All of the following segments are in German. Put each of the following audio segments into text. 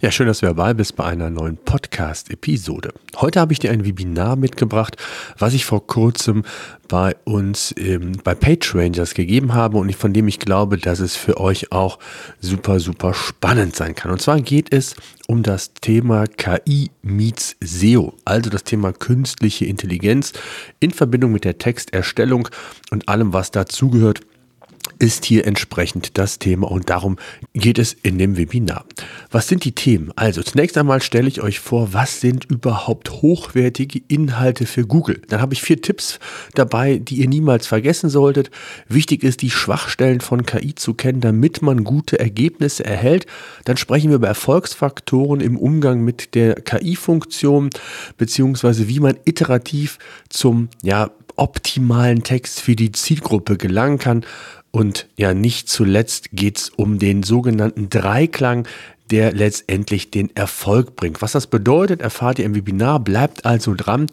Ja, schön, dass du dabei bist bei einer neuen Podcast-Episode. Heute habe ich dir ein Webinar mitgebracht, was ich vor kurzem bei uns ähm, bei PageRangers gegeben habe und von dem ich glaube, dass es für euch auch super, super spannend sein kann. Und zwar geht es um das Thema KI meets SEO, also das Thema künstliche Intelligenz in Verbindung mit der Texterstellung und allem, was dazugehört ist hier entsprechend das Thema und darum geht es in dem Webinar. Was sind die Themen? Also zunächst einmal stelle ich euch vor, was sind überhaupt hochwertige Inhalte für Google? Dann habe ich vier Tipps dabei, die ihr niemals vergessen solltet. Wichtig ist, die Schwachstellen von KI zu kennen, damit man gute Ergebnisse erhält. Dann sprechen wir über Erfolgsfaktoren im Umgang mit der KI-Funktion, beziehungsweise wie man iterativ zum ja, optimalen Text für die Zielgruppe gelangen kann. Und ja, nicht zuletzt geht es um den sogenannten Dreiklang, der letztendlich den Erfolg bringt. Was das bedeutet, erfahrt ihr im Webinar. Bleibt also dran.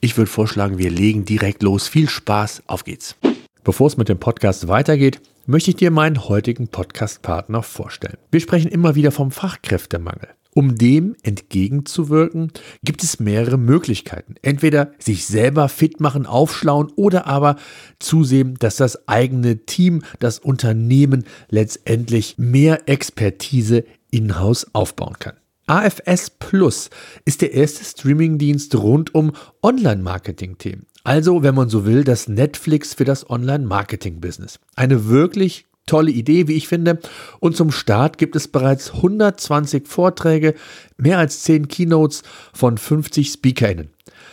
Ich würde vorschlagen, wir legen direkt los. Viel Spaß, auf geht's. Bevor es mit dem Podcast weitergeht, möchte ich dir meinen heutigen Podcast-Partner vorstellen. Wir sprechen immer wieder vom Fachkräftemangel. Um dem entgegenzuwirken, gibt es mehrere Möglichkeiten. Entweder sich selber fit machen, aufschlauen oder aber zusehen, dass das eigene Team, das Unternehmen letztendlich mehr Expertise in-house aufbauen kann. AFS Plus ist der erste Streamingdienst rund um Online-Marketing-Themen. Also, wenn man so will, das Netflix für das Online-Marketing-Business. Eine wirklich tolle Idee, wie ich finde. Und zum Start gibt es bereits 120 Vorträge, mehr als 10 Keynotes von 50 SpeakerInnen.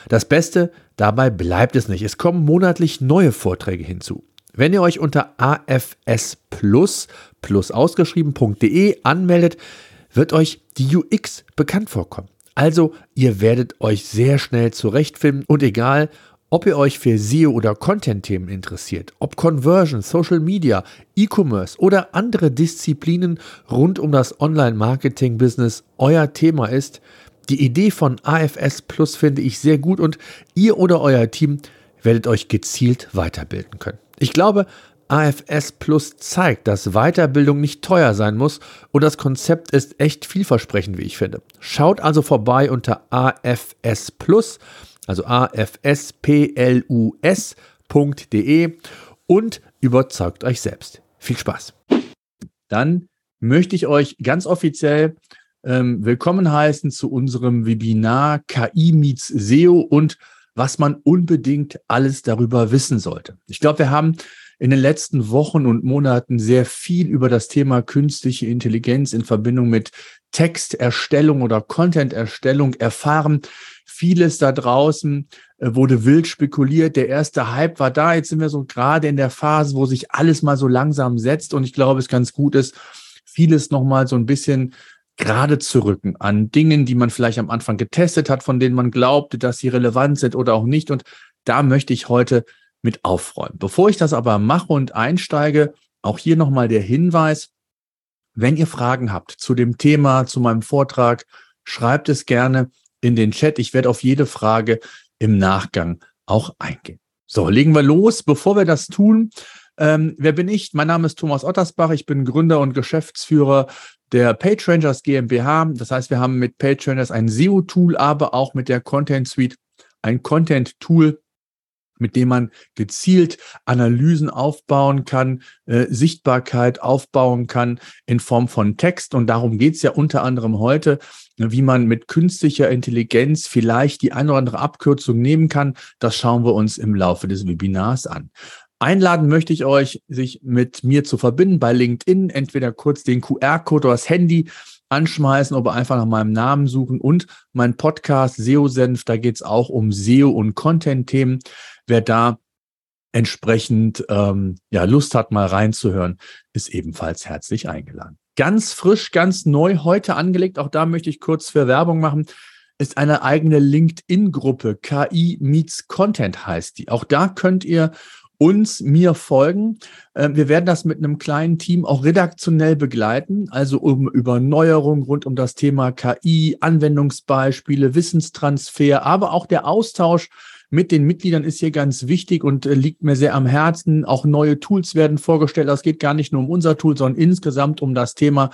Das Beste, dabei bleibt es nicht. Es kommen monatlich neue Vorträge hinzu. Wenn ihr euch unter AFS Plus, plus ausgeschrieben.de anmeldet, wird euch die UX bekannt vorkommen. Also, ihr werdet euch sehr schnell zurechtfinden und egal, ob ihr euch für SEO oder Content-Themen interessiert, ob Conversion, Social Media, E-Commerce oder andere Disziplinen rund um das Online-Marketing-Business euer Thema ist, die Idee von AFS Plus finde ich sehr gut und ihr oder euer Team werdet euch gezielt weiterbilden können. Ich glaube, AFS Plus zeigt, dass Weiterbildung nicht teuer sein muss und das Konzept ist echt vielversprechend, wie ich finde. Schaut also vorbei unter AFS Plus also afsplus.de und überzeugt euch selbst. Viel Spaß. Dann möchte ich euch ganz offiziell ähm, willkommen heißen zu unserem Webinar KI meets SEO und was man unbedingt alles darüber wissen sollte. Ich glaube, wir haben in den letzten Wochen und Monaten sehr viel über das Thema künstliche Intelligenz in Verbindung mit Texterstellung oder Content-Erstellung erfahren. Vieles da draußen äh, wurde wild spekuliert. Der erste Hype war da. Jetzt sind wir so gerade in der Phase, wo sich alles mal so langsam setzt. Und ich glaube, es ganz gut ist, vieles nochmal so ein bisschen gerade zu rücken an Dingen, die man vielleicht am Anfang getestet hat, von denen man glaubte, dass sie relevant sind oder auch nicht. Und da möchte ich heute mit aufräumen. Bevor ich das aber mache und einsteige, auch hier nochmal der Hinweis, wenn ihr Fragen habt zu dem Thema, zu meinem Vortrag, schreibt es gerne in den Chat. Ich werde auf jede Frage im Nachgang auch eingehen. So, legen wir los. Bevor wir das tun, ähm, wer bin ich? Mein Name ist Thomas Ottersbach. Ich bin Gründer und Geschäftsführer der PageRangers GmbH. Das heißt, wir haben mit PageRangers ein SEO-Tool, aber auch mit der Content Suite ein Content-Tool, mit dem man gezielt Analysen aufbauen kann, äh, Sichtbarkeit aufbauen kann in Form von Text. Und darum geht's ja unter anderem heute, wie man mit künstlicher Intelligenz vielleicht die eine oder andere Abkürzung nehmen kann. Das schauen wir uns im Laufe des Webinars an. Einladen möchte ich euch, sich mit mir zu verbinden bei LinkedIn, entweder kurz den QR-Code oder das Handy anschmeißen oder einfach nach meinem Namen suchen und mein Podcast SEO-Senf, da geht es auch um SEO und Content-Themen. Wer da entsprechend ähm, ja, Lust hat, mal reinzuhören, ist ebenfalls herzlich eingeladen. Ganz frisch, ganz neu heute angelegt. Auch da möchte ich kurz für Werbung machen. ist eine eigene LinkedIn-Gruppe. KI Meets Content heißt die. Auch da könnt ihr uns, mir folgen. Ähm, wir werden das mit einem kleinen Team auch redaktionell begleiten, also um über Neuerungen rund um das Thema KI, Anwendungsbeispiele, Wissenstransfer, aber auch der Austausch mit den Mitgliedern ist hier ganz wichtig und äh, liegt mir sehr am Herzen. Auch neue Tools werden vorgestellt. Das geht gar nicht nur um unser Tool, sondern insgesamt um das Thema.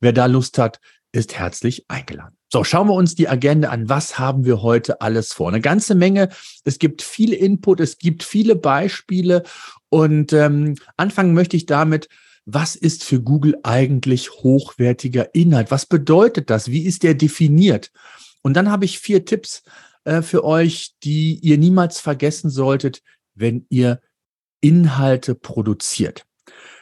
Wer da Lust hat, ist herzlich eingeladen. So, schauen wir uns die Agenda an. Was haben wir heute alles vor? Eine ganze Menge. Es gibt viel Input, es gibt viele Beispiele. Und ähm, anfangen möchte ich damit, was ist für Google eigentlich hochwertiger Inhalt? Was bedeutet das? Wie ist der definiert? Und dann habe ich vier Tipps äh, für euch, die ihr niemals vergessen solltet, wenn ihr Inhalte produziert.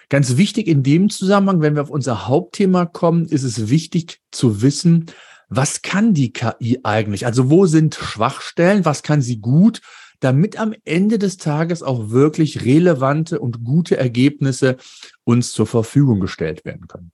Ganz wichtig in dem Zusammenhang, wenn wir auf unser Hauptthema kommen, ist es wichtig zu wissen, was kann die KI eigentlich? Also wo sind Schwachstellen? Was kann sie gut? Damit am Ende des Tages auch wirklich relevante und gute Ergebnisse uns zur Verfügung gestellt werden können.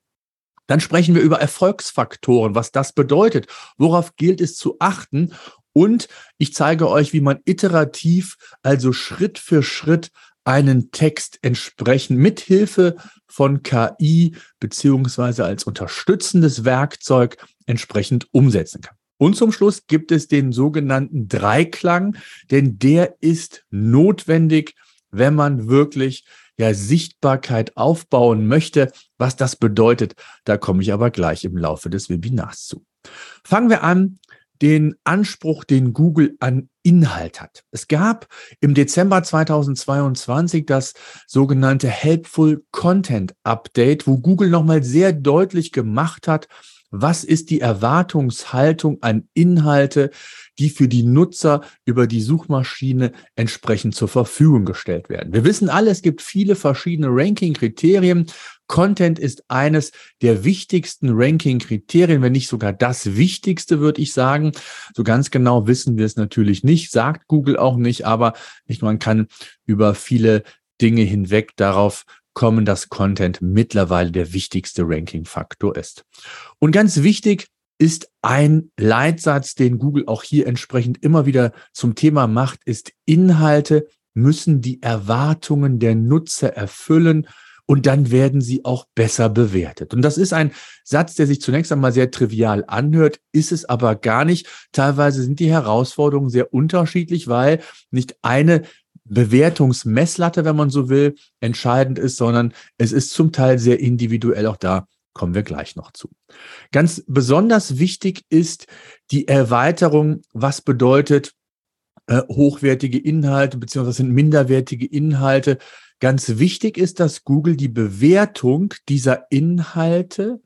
Dann sprechen wir über Erfolgsfaktoren, was das bedeutet, worauf gilt es zu achten und ich zeige euch, wie man iterativ, also Schritt für Schritt einen Text entsprechend mit Hilfe von KI beziehungsweise als unterstützendes Werkzeug entsprechend umsetzen kann. Und zum Schluss gibt es den sogenannten Dreiklang, denn der ist notwendig, wenn man wirklich ja Sichtbarkeit aufbauen möchte. Was das bedeutet, da komme ich aber gleich im Laufe des Webinars zu. Fangen wir an den Anspruch, den Google an Inhalt hat. Es gab im Dezember 2022 das sogenannte Helpful Content Update, wo Google nochmal sehr deutlich gemacht hat, was ist die Erwartungshaltung an Inhalte, die für die Nutzer über die Suchmaschine entsprechend zur Verfügung gestellt werden? Wir wissen alle, es gibt viele verschiedene Ranking-Kriterien. Content ist eines der wichtigsten Ranking-Kriterien, wenn nicht sogar das wichtigste, würde ich sagen. So ganz genau wissen wir es natürlich nicht, sagt Google auch nicht, aber nicht, man kann über viele Dinge hinweg darauf kommen, dass Content mittlerweile der wichtigste Ranking-Faktor ist. Und ganz wichtig ist ein Leitsatz, den Google auch hier entsprechend immer wieder zum Thema macht, ist Inhalte müssen die Erwartungen der Nutzer erfüllen und dann werden sie auch besser bewertet. Und das ist ein Satz, der sich zunächst einmal sehr trivial anhört, ist es aber gar nicht. Teilweise sind die Herausforderungen sehr unterschiedlich, weil nicht eine Bewertungsmesslatte, wenn man so will, entscheidend ist, sondern es ist zum Teil sehr individuell. Auch da kommen wir gleich noch zu. Ganz besonders wichtig ist die Erweiterung, was bedeutet äh, hochwertige Inhalte beziehungsweise sind minderwertige Inhalte. Ganz wichtig ist, dass Google die Bewertung dieser Inhalte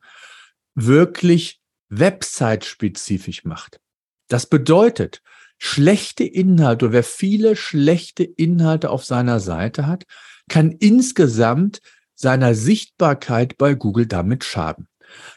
wirklich website-spezifisch macht. Das bedeutet, schlechte Inhalte, wer viele schlechte Inhalte auf seiner Seite hat, kann insgesamt seiner Sichtbarkeit bei Google damit schaden.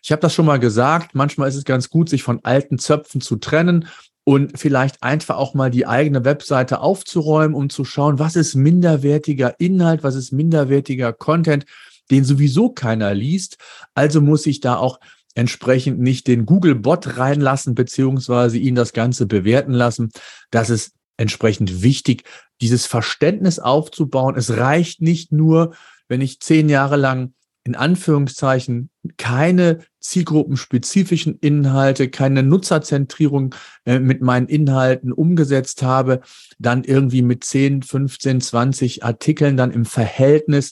Ich habe das schon mal gesagt, manchmal ist es ganz gut, sich von alten Zöpfen zu trennen und vielleicht einfach auch mal die eigene Webseite aufzuräumen, um zu schauen, was ist minderwertiger Inhalt, was ist minderwertiger Content, den sowieso keiner liest. Also muss ich da auch entsprechend nicht den Google-Bot reinlassen, beziehungsweise ihn das Ganze bewerten lassen. Das ist entsprechend wichtig, dieses Verständnis aufzubauen. Es reicht nicht nur, wenn ich zehn Jahre lang in Anführungszeichen keine zielgruppenspezifischen Inhalte, keine Nutzerzentrierung äh, mit meinen Inhalten umgesetzt habe, dann irgendwie mit 10, 15, 20 Artikeln dann im Verhältnis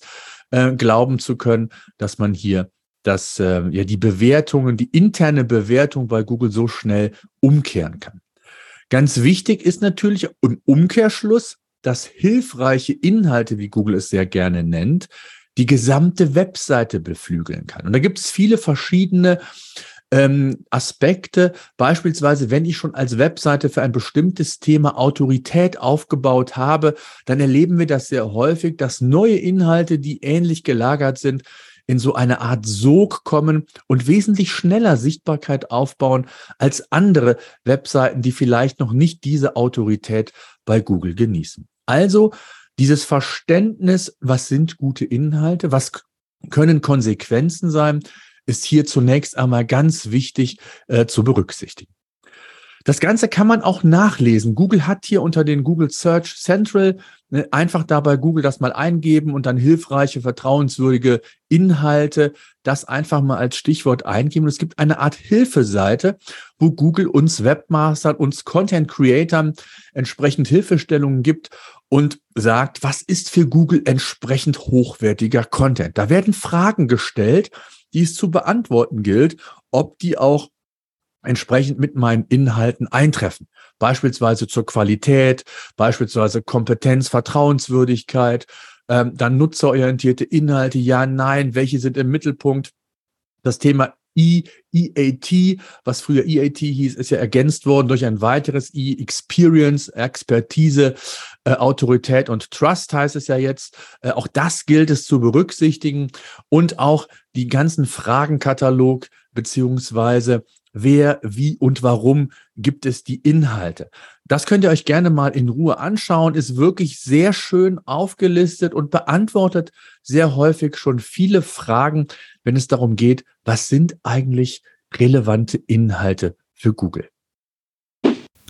äh, glauben zu können, dass man hier dass äh, ja die Bewertungen, die interne Bewertung bei Google so schnell umkehren kann. Ganz wichtig ist natürlich im Umkehrschluss, dass hilfreiche Inhalte, wie Google es sehr gerne nennt, die gesamte Webseite beflügeln kann. Und da gibt es viele verschiedene ähm, Aspekte. Beispielsweise, wenn ich schon als Webseite für ein bestimmtes Thema Autorität aufgebaut habe, dann erleben wir das sehr häufig, dass neue Inhalte, die ähnlich gelagert sind, in so eine Art Sog kommen und wesentlich schneller Sichtbarkeit aufbauen als andere Webseiten, die vielleicht noch nicht diese Autorität bei Google genießen. Also dieses Verständnis, was sind gute Inhalte, was können Konsequenzen sein, ist hier zunächst einmal ganz wichtig äh, zu berücksichtigen. Das Ganze kann man auch nachlesen. Google hat hier unter den Google Search Central ne, einfach dabei Google das mal eingeben und dann hilfreiche, vertrauenswürdige Inhalte das einfach mal als Stichwort eingeben. es gibt eine Art Hilfeseite, wo Google uns Webmastern, uns Content Creatern entsprechend Hilfestellungen gibt und sagt, was ist für Google entsprechend hochwertiger Content. Da werden Fragen gestellt, die es zu beantworten gilt, ob die auch entsprechend mit meinen Inhalten eintreffen. Beispielsweise zur Qualität, beispielsweise Kompetenz, Vertrauenswürdigkeit, ähm, dann nutzerorientierte Inhalte, ja, nein, welche sind im Mittelpunkt. Das Thema EAT, was früher EAT hieß, ist ja ergänzt worden durch ein weiteres E, Experience, Expertise, äh, Autorität und Trust heißt es ja jetzt. Äh, auch das gilt es zu berücksichtigen und auch die ganzen Fragenkatalog beziehungsweise wer, wie und warum gibt es die Inhalte. Das könnt ihr euch gerne mal in Ruhe anschauen, ist wirklich sehr schön aufgelistet und beantwortet sehr häufig schon viele Fragen, wenn es darum geht, was sind eigentlich relevante Inhalte für Google.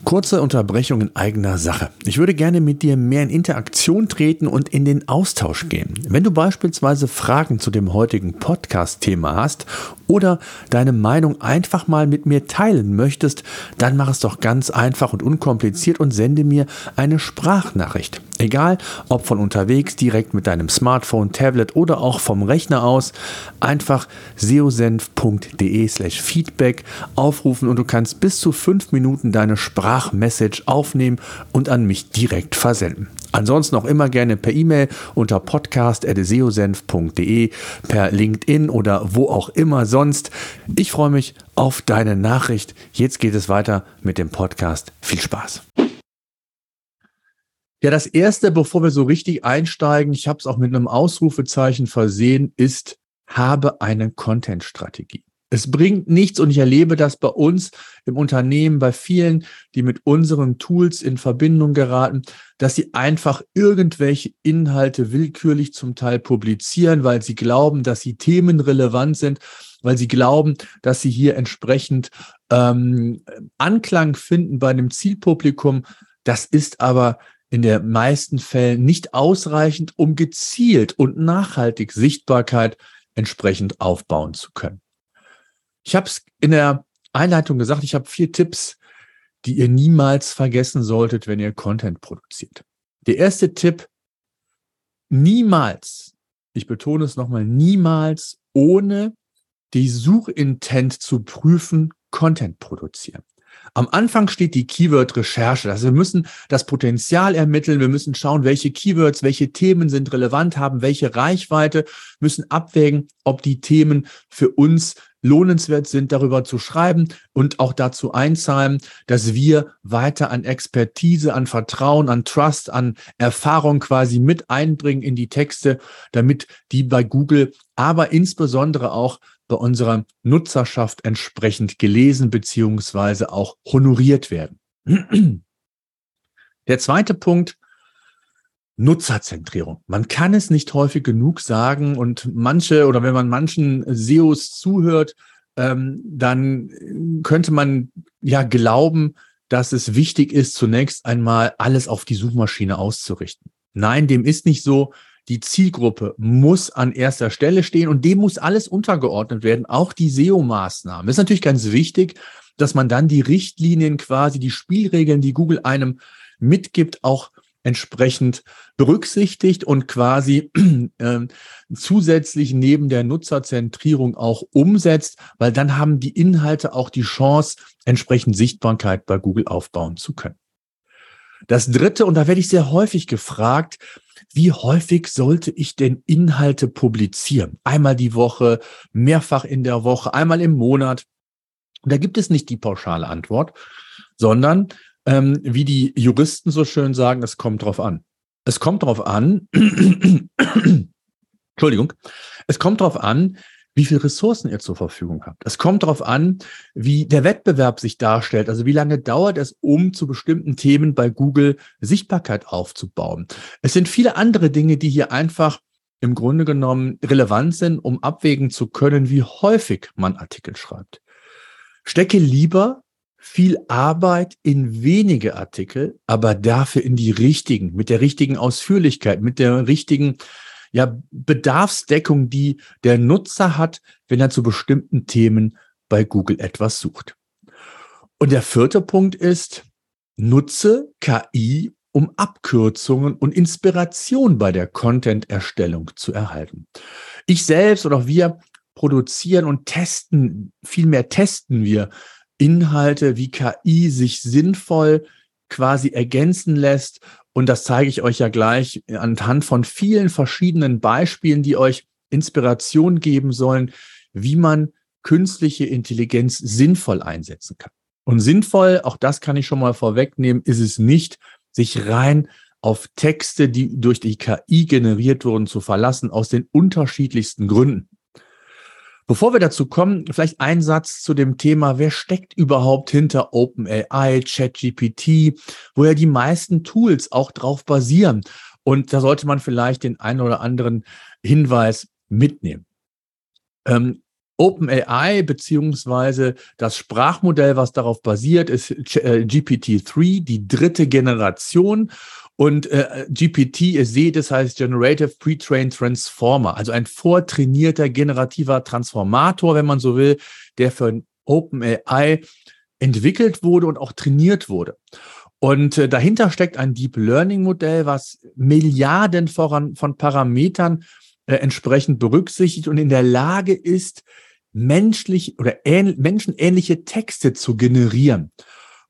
Kurze Unterbrechung in eigener Sache. Ich würde gerne mit dir mehr in Interaktion treten und in den Austausch gehen. Wenn du beispielsweise Fragen zu dem heutigen Podcast-Thema hast oder deine Meinung einfach mal mit mir teilen möchtest, dann mach es doch ganz einfach und unkompliziert und sende mir eine Sprachnachricht. Egal, ob von unterwegs, direkt mit deinem Smartphone, Tablet oder auch vom Rechner aus, einfach seosenf.de slash Feedback aufrufen und du kannst bis zu fünf Minuten deine Sprachmessage aufnehmen und an mich direkt versenden. Ansonsten auch immer gerne per E-Mail unter podcast.seosenf.de, per LinkedIn oder wo auch immer sonst. Ich freue mich auf deine Nachricht. Jetzt geht es weiter mit dem Podcast. Viel Spaß. Ja, das Erste, bevor wir so richtig einsteigen, ich habe es auch mit einem Ausrufezeichen versehen, ist, habe eine Content-Strategie. Es bringt nichts und ich erlebe das bei uns im Unternehmen, bei vielen, die mit unseren Tools in Verbindung geraten, dass sie einfach irgendwelche Inhalte willkürlich zum Teil publizieren, weil sie glauben, dass sie themenrelevant sind, weil sie glauben, dass sie hier entsprechend ähm, Anklang finden bei einem Zielpublikum. Das ist aber in den meisten Fällen nicht ausreichend, um gezielt und nachhaltig Sichtbarkeit entsprechend aufbauen zu können. Ich habe es in der Einleitung gesagt, ich habe vier Tipps, die ihr niemals vergessen solltet, wenn ihr Content produziert. Der erste Tipp, niemals, ich betone es nochmal, niemals ohne die Suchintent zu prüfen, Content produzieren. Am Anfang steht die Keyword-Recherche. Also wir müssen das Potenzial ermitteln. Wir müssen schauen, welche Keywords, welche Themen sind relevant, haben welche Reichweite, müssen abwägen, ob die Themen für uns lohnenswert sind, darüber zu schreiben und auch dazu einzahlen, dass wir weiter an Expertise, an Vertrauen, an Trust, an Erfahrung quasi mit einbringen in die Texte, damit die bei Google, aber insbesondere auch bei unserer Nutzerschaft entsprechend gelesen beziehungsweise auch honoriert werden. Der zweite Punkt, Nutzerzentrierung. Man kann es nicht häufig genug sagen und manche oder wenn man manchen SEOs zuhört, ähm, dann könnte man ja glauben, dass es wichtig ist, zunächst einmal alles auf die Suchmaschine auszurichten. Nein, dem ist nicht so. Die Zielgruppe muss an erster Stelle stehen und dem muss alles untergeordnet werden, auch die SEO-Maßnahmen. Es ist natürlich ganz wichtig, dass man dann die Richtlinien quasi, die Spielregeln, die Google einem mitgibt, auch entsprechend berücksichtigt und quasi äh, zusätzlich neben der Nutzerzentrierung auch umsetzt, weil dann haben die Inhalte auch die Chance, entsprechend Sichtbarkeit bei Google aufbauen zu können. Das dritte, und da werde ich sehr häufig gefragt, wie häufig sollte ich denn Inhalte publizieren? Einmal die Woche, mehrfach in der Woche, einmal im Monat. Und da gibt es nicht die pauschale Antwort, sondern ähm, wie die Juristen so schön sagen, es kommt drauf an. Es kommt drauf an, Entschuldigung, es kommt drauf an, wie viele Ressourcen ihr zur Verfügung habt. Es kommt darauf an, wie der Wettbewerb sich darstellt. Also wie lange dauert es, um zu bestimmten Themen bei Google Sichtbarkeit aufzubauen. Es sind viele andere Dinge, die hier einfach im Grunde genommen relevant sind, um abwägen zu können, wie häufig man Artikel schreibt. Stecke lieber viel Arbeit in wenige Artikel, aber dafür in die richtigen, mit der richtigen Ausführlichkeit, mit der richtigen ja, Bedarfsdeckung, die der Nutzer hat, wenn er zu bestimmten Themen bei Google etwas sucht. Und der vierte Punkt ist, nutze KI, um Abkürzungen und Inspiration bei der Content-Erstellung zu erhalten. Ich selbst oder auch wir produzieren und testen, vielmehr testen wir Inhalte, wie KI sich sinnvoll quasi ergänzen lässt. Und das zeige ich euch ja gleich anhand von vielen verschiedenen Beispielen, die euch Inspiration geben sollen, wie man künstliche Intelligenz sinnvoll einsetzen kann. Und sinnvoll, auch das kann ich schon mal vorwegnehmen, ist es nicht, sich rein auf Texte, die durch die KI generiert wurden, zu verlassen, aus den unterschiedlichsten Gründen. Bevor wir dazu kommen, vielleicht ein Satz zu dem Thema, wer steckt überhaupt hinter OpenAI, ChatGPT, wo ja die meisten Tools auch drauf basieren. Und da sollte man vielleicht den einen oder anderen Hinweis mitnehmen. Ähm, OpenAI beziehungsweise das Sprachmodell, was darauf basiert, ist äh, GPT-3, die dritte Generation. Und äh, GPT, ihr seht, das heißt Generative Pre-Trained Transformer, also ein vortrainierter generativer Transformator, wenn man so will, der für OpenAI entwickelt wurde und auch trainiert wurde. Und äh, dahinter steckt ein Deep Learning Modell, was Milliarden voran, von Parametern äh, entsprechend berücksichtigt und in der Lage ist, menschlich oder ähn, menschenähnliche Texte zu generieren.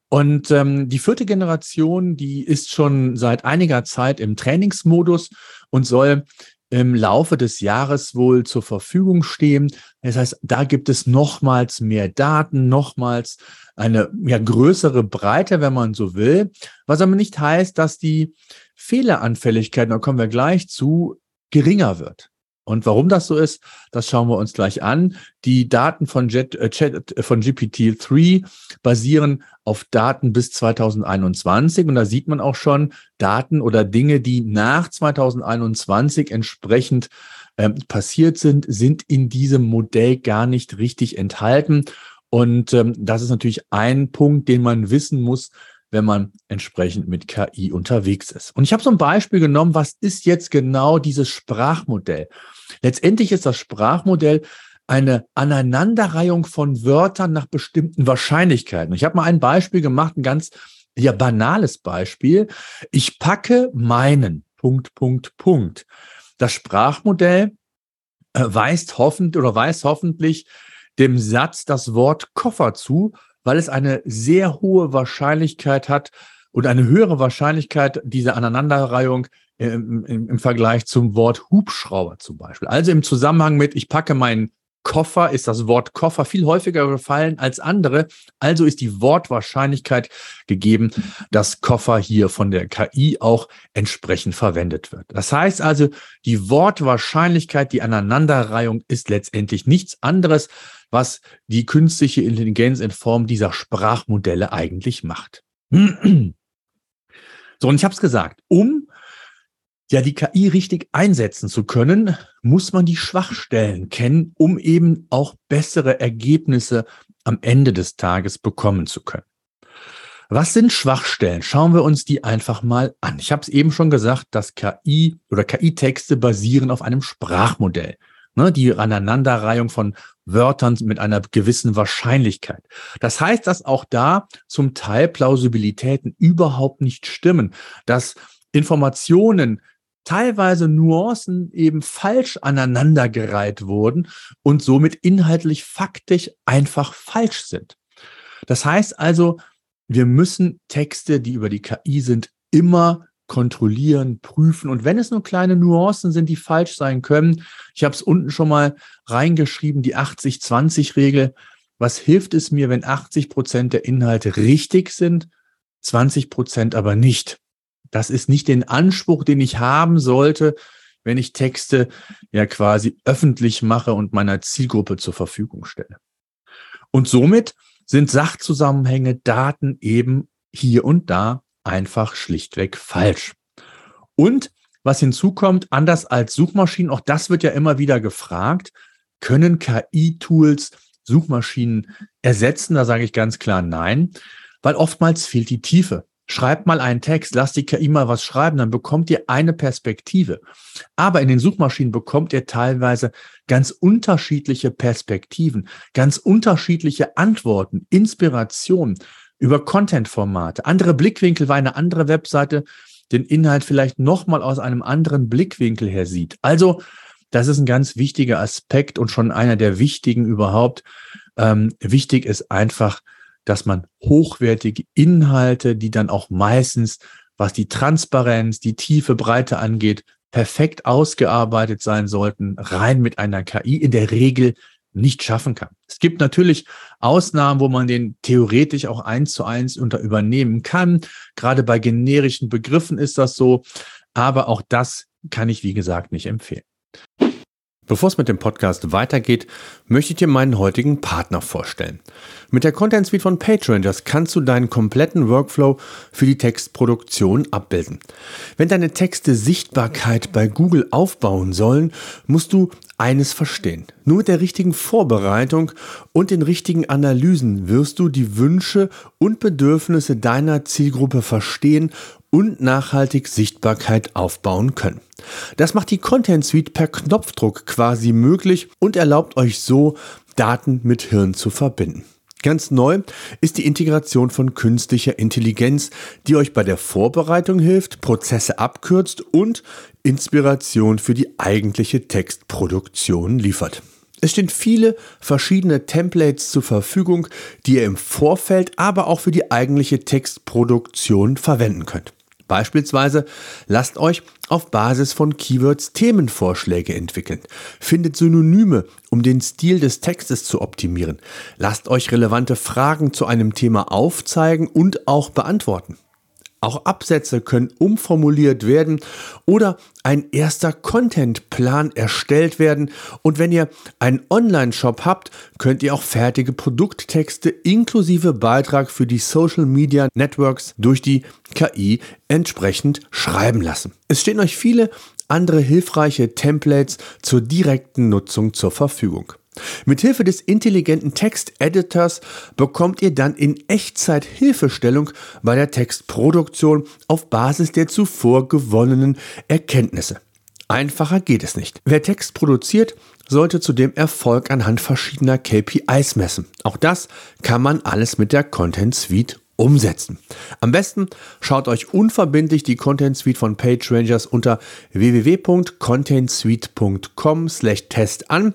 Und ähm, die vierte Generation, die ist schon seit einiger Zeit im Trainingsmodus und soll im Laufe des Jahres wohl zur Verfügung stehen. Das heißt, da gibt es nochmals mehr Daten, nochmals eine ja, größere Breite, wenn man so will. Was aber nicht heißt, dass die Fehleranfälligkeit, da kommen wir gleich zu, geringer wird. Und warum das so ist, das schauen wir uns gleich an. Die Daten von, Jet, äh, Chat, äh, von GPT-3 basieren auf Daten bis 2021. Und da sieht man auch schon Daten oder Dinge, die nach 2021 entsprechend ähm, passiert sind, sind in diesem Modell gar nicht richtig enthalten. Und ähm, das ist natürlich ein Punkt, den man wissen muss, wenn man entsprechend mit KI unterwegs ist. Und ich habe so ein Beispiel genommen, was ist jetzt genau dieses Sprachmodell? Letztendlich ist das Sprachmodell eine Aneinanderreihung von Wörtern nach bestimmten Wahrscheinlichkeiten. Ich habe mal ein Beispiel gemacht, ein ganz ja, banales Beispiel. Ich packe meinen Punkt, Punkt, Punkt. Das Sprachmodell äh, weist hoffentlich oder weiß hoffentlich dem Satz das Wort Koffer zu, weil es eine sehr hohe Wahrscheinlichkeit hat und eine höhere Wahrscheinlichkeit dieser Aneinanderreihung im, im, Vergleich zum Wort Hubschrauber zum Beispiel. Also im Zusammenhang mit, ich packe meinen Koffer, ist das Wort Koffer viel häufiger gefallen als andere. Also ist die Wortwahrscheinlichkeit gegeben, dass Koffer hier von der KI auch entsprechend verwendet wird. Das heißt also, die Wortwahrscheinlichkeit, die Aneinanderreihung ist letztendlich nichts anderes was die künstliche Intelligenz in Form dieser Sprachmodelle eigentlich macht. So, und ich habe es gesagt, um ja die KI richtig einsetzen zu können, muss man die Schwachstellen kennen, um eben auch bessere Ergebnisse am Ende des Tages bekommen zu können. Was sind Schwachstellen? Schauen wir uns die einfach mal an. Ich habe es eben schon gesagt, dass KI oder KI-Texte basieren auf einem Sprachmodell. Ne, die Aneinanderreihung von Wörtern mit einer gewissen Wahrscheinlichkeit. Das heißt, dass auch da zum Teil Plausibilitäten überhaupt nicht stimmen, dass Informationen teilweise Nuancen eben falsch aneinandergereiht wurden und somit inhaltlich faktisch einfach falsch sind. Das heißt also, wir müssen Texte, die über die KI sind, immer kontrollieren, prüfen. Und wenn es nur kleine Nuancen sind, die falsch sein können, ich habe es unten schon mal reingeschrieben, die 80-20-Regel. Was hilft es mir, wenn 80 Prozent der Inhalte richtig sind, 20 Prozent aber nicht? Das ist nicht den Anspruch, den ich haben sollte, wenn ich Texte ja quasi öffentlich mache und meiner Zielgruppe zur Verfügung stelle. Und somit sind Sachzusammenhänge, Daten eben hier und da einfach schlichtweg falsch. Und was hinzukommt, anders als Suchmaschinen, auch das wird ja immer wieder gefragt, können KI-Tools Suchmaschinen ersetzen? Da sage ich ganz klar nein, weil oftmals fehlt die Tiefe. Schreibt mal einen Text, lasst die KI mal was schreiben, dann bekommt ihr eine Perspektive. Aber in den Suchmaschinen bekommt ihr teilweise ganz unterschiedliche Perspektiven, ganz unterschiedliche Antworten, Inspirationen über Content-Formate, andere Blickwinkel, weil eine andere Webseite den Inhalt vielleicht nochmal aus einem anderen Blickwinkel her sieht. Also, das ist ein ganz wichtiger Aspekt und schon einer der wichtigen überhaupt. Ähm, wichtig ist einfach, dass man hochwertige Inhalte, die dann auch meistens, was die Transparenz, die Tiefe, Breite angeht, perfekt ausgearbeitet sein sollten, rein mit einer KI in der Regel nicht schaffen kann. Es gibt natürlich Ausnahmen, wo man den theoretisch auch eins zu eins unter übernehmen kann. Gerade bei generischen Begriffen ist das so. Aber auch das kann ich, wie gesagt, nicht empfehlen. Bevor es mit dem Podcast weitergeht, möchte ich dir meinen heutigen Partner vorstellen. Mit der Content Suite von PageRangers kannst du deinen kompletten Workflow für die Textproduktion abbilden. Wenn deine Texte Sichtbarkeit bei Google aufbauen sollen, musst du eines verstehen. Nur mit der richtigen Vorbereitung und den richtigen Analysen wirst du die Wünsche und Bedürfnisse deiner Zielgruppe verstehen und nachhaltig Sichtbarkeit aufbauen können. Das macht die Content Suite per Knopfdruck quasi möglich und erlaubt euch so, Daten mit Hirn zu verbinden. Ganz neu ist die Integration von künstlicher Intelligenz, die euch bei der Vorbereitung hilft, Prozesse abkürzt und Inspiration für die eigentliche Textproduktion liefert. Es stehen viele verschiedene Templates zur Verfügung, die ihr im Vorfeld, aber auch für die eigentliche Textproduktion verwenden könnt. Beispielsweise lasst euch auf Basis von Keywords Themenvorschläge entwickeln. Findet Synonyme, um den Stil des Textes zu optimieren. Lasst euch relevante Fragen zu einem Thema aufzeigen und auch beantworten. Auch Absätze können umformuliert werden oder ein erster Contentplan erstellt werden. Und wenn ihr einen Online-Shop habt, könnt ihr auch fertige Produkttexte inklusive Beitrag für die Social Media Networks durch die KI entsprechend schreiben lassen. Es stehen euch viele andere hilfreiche Templates zur direkten Nutzung zur Verfügung. Mithilfe des intelligenten Texteditors bekommt ihr dann in Echtzeit Hilfestellung bei der Textproduktion auf Basis der zuvor gewonnenen Erkenntnisse. Einfacher geht es nicht. Wer Text produziert, sollte zudem Erfolg anhand verschiedener KPIs messen. Auch das kann man alles mit der Content Suite umsetzen. Am besten schaut euch unverbindlich die Content Suite von PageRangers unter www.contentsuite.com/test an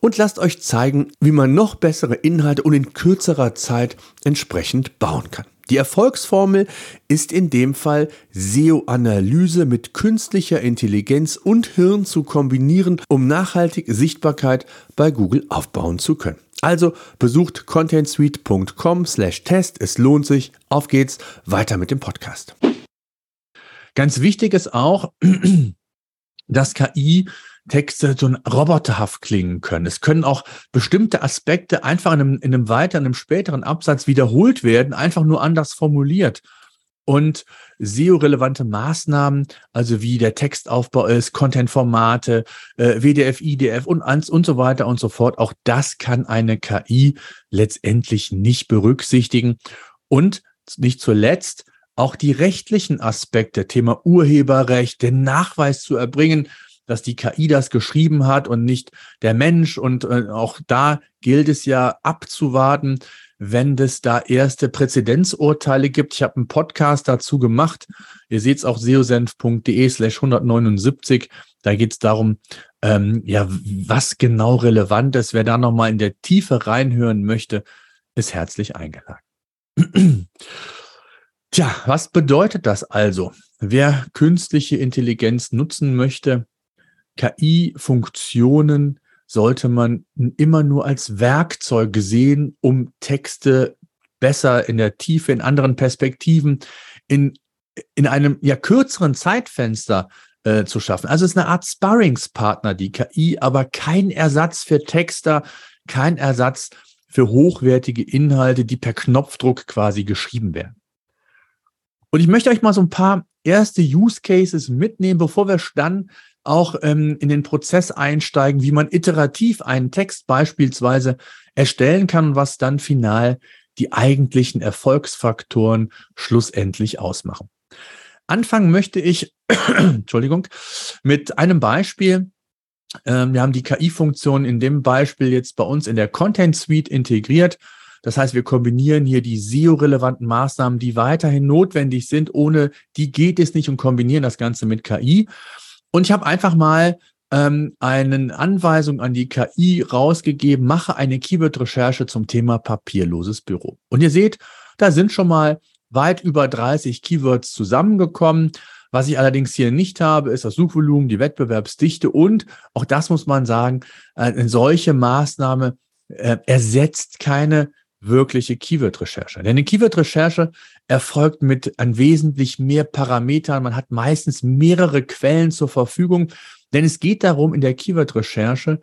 und lasst euch zeigen, wie man noch bessere Inhalte und in kürzerer Zeit entsprechend bauen kann. Die Erfolgsformel ist in dem Fall SEO-Analyse mit künstlicher Intelligenz und Hirn zu kombinieren, um nachhaltig Sichtbarkeit bei Google aufbauen zu können. Also besucht contentsuite.com/test. Es lohnt sich. Auf geht's. Weiter mit dem Podcast. Ganz wichtig ist auch, dass KI Texte so roboterhaft klingen können. Es können auch bestimmte Aspekte einfach in einem, in einem weiteren, einem späteren Absatz wiederholt werden, einfach nur anders formuliert und SEO-relevante Maßnahmen, also wie der Textaufbau ist, Content-Formate, äh, WDF, IDF und, und so weiter und so fort. Auch das kann eine KI letztendlich nicht berücksichtigen. Und nicht zuletzt auch die rechtlichen Aspekte, Thema Urheberrecht, den Nachweis zu erbringen, dass die KI das geschrieben hat und nicht der Mensch. Und äh, auch da gilt es ja abzuwarten, wenn es da erste Präzedenzurteile gibt. Ich habe einen Podcast dazu gemacht. Ihr seht es auch seosenf.de slash 179. Da geht es darum, ähm, ja, was genau relevant ist. Wer da nochmal in der Tiefe reinhören möchte, ist herzlich eingeladen. Tja, was bedeutet das also? Wer künstliche Intelligenz nutzen möchte, KI-Funktionen sollte man immer nur als Werkzeug sehen, um Texte besser in der Tiefe, in anderen Perspektiven, in, in einem ja kürzeren Zeitfenster äh, zu schaffen. Also es ist eine Art Sparringspartner, die KI, aber kein Ersatz für Texter, kein Ersatz für hochwertige Inhalte, die per Knopfdruck quasi geschrieben werden. Und ich möchte euch mal so ein paar erste Use Cases mitnehmen, bevor wir dann auch ähm, in den Prozess einsteigen, wie man iterativ einen Text beispielsweise erstellen kann und was dann final die eigentlichen Erfolgsfaktoren schlussendlich ausmachen. Anfangen möchte ich, Entschuldigung, mit einem Beispiel. Ähm, wir haben die KI-Funktion in dem Beispiel jetzt bei uns in der Content Suite integriert. Das heißt, wir kombinieren hier die SEO-relevanten Maßnahmen, die weiterhin notwendig sind. Ohne die geht es nicht und kombinieren das Ganze mit KI. Und ich habe einfach mal ähm, eine Anweisung an die KI rausgegeben, mache eine Keyword-Recherche zum Thema papierloses Büro. Und ihr seht, da sind schon mal weit über 30 Keywords zusammengekommen. Was ich allerdings hier nicht habe, ist das Suchvolumen, die Wettbewerbsdichte und auch das muss man sagen, eine solche Maßnahme äh, ersetzt keine wirkliche Keyword-Recherche. Denn eine Keyword-Recherche erfolgt mit ein wesentlich mehr Parametern. Man hat meistens mehrere Quellen zur Verfügung. Denn es geht darum, in der Keyword-Recherche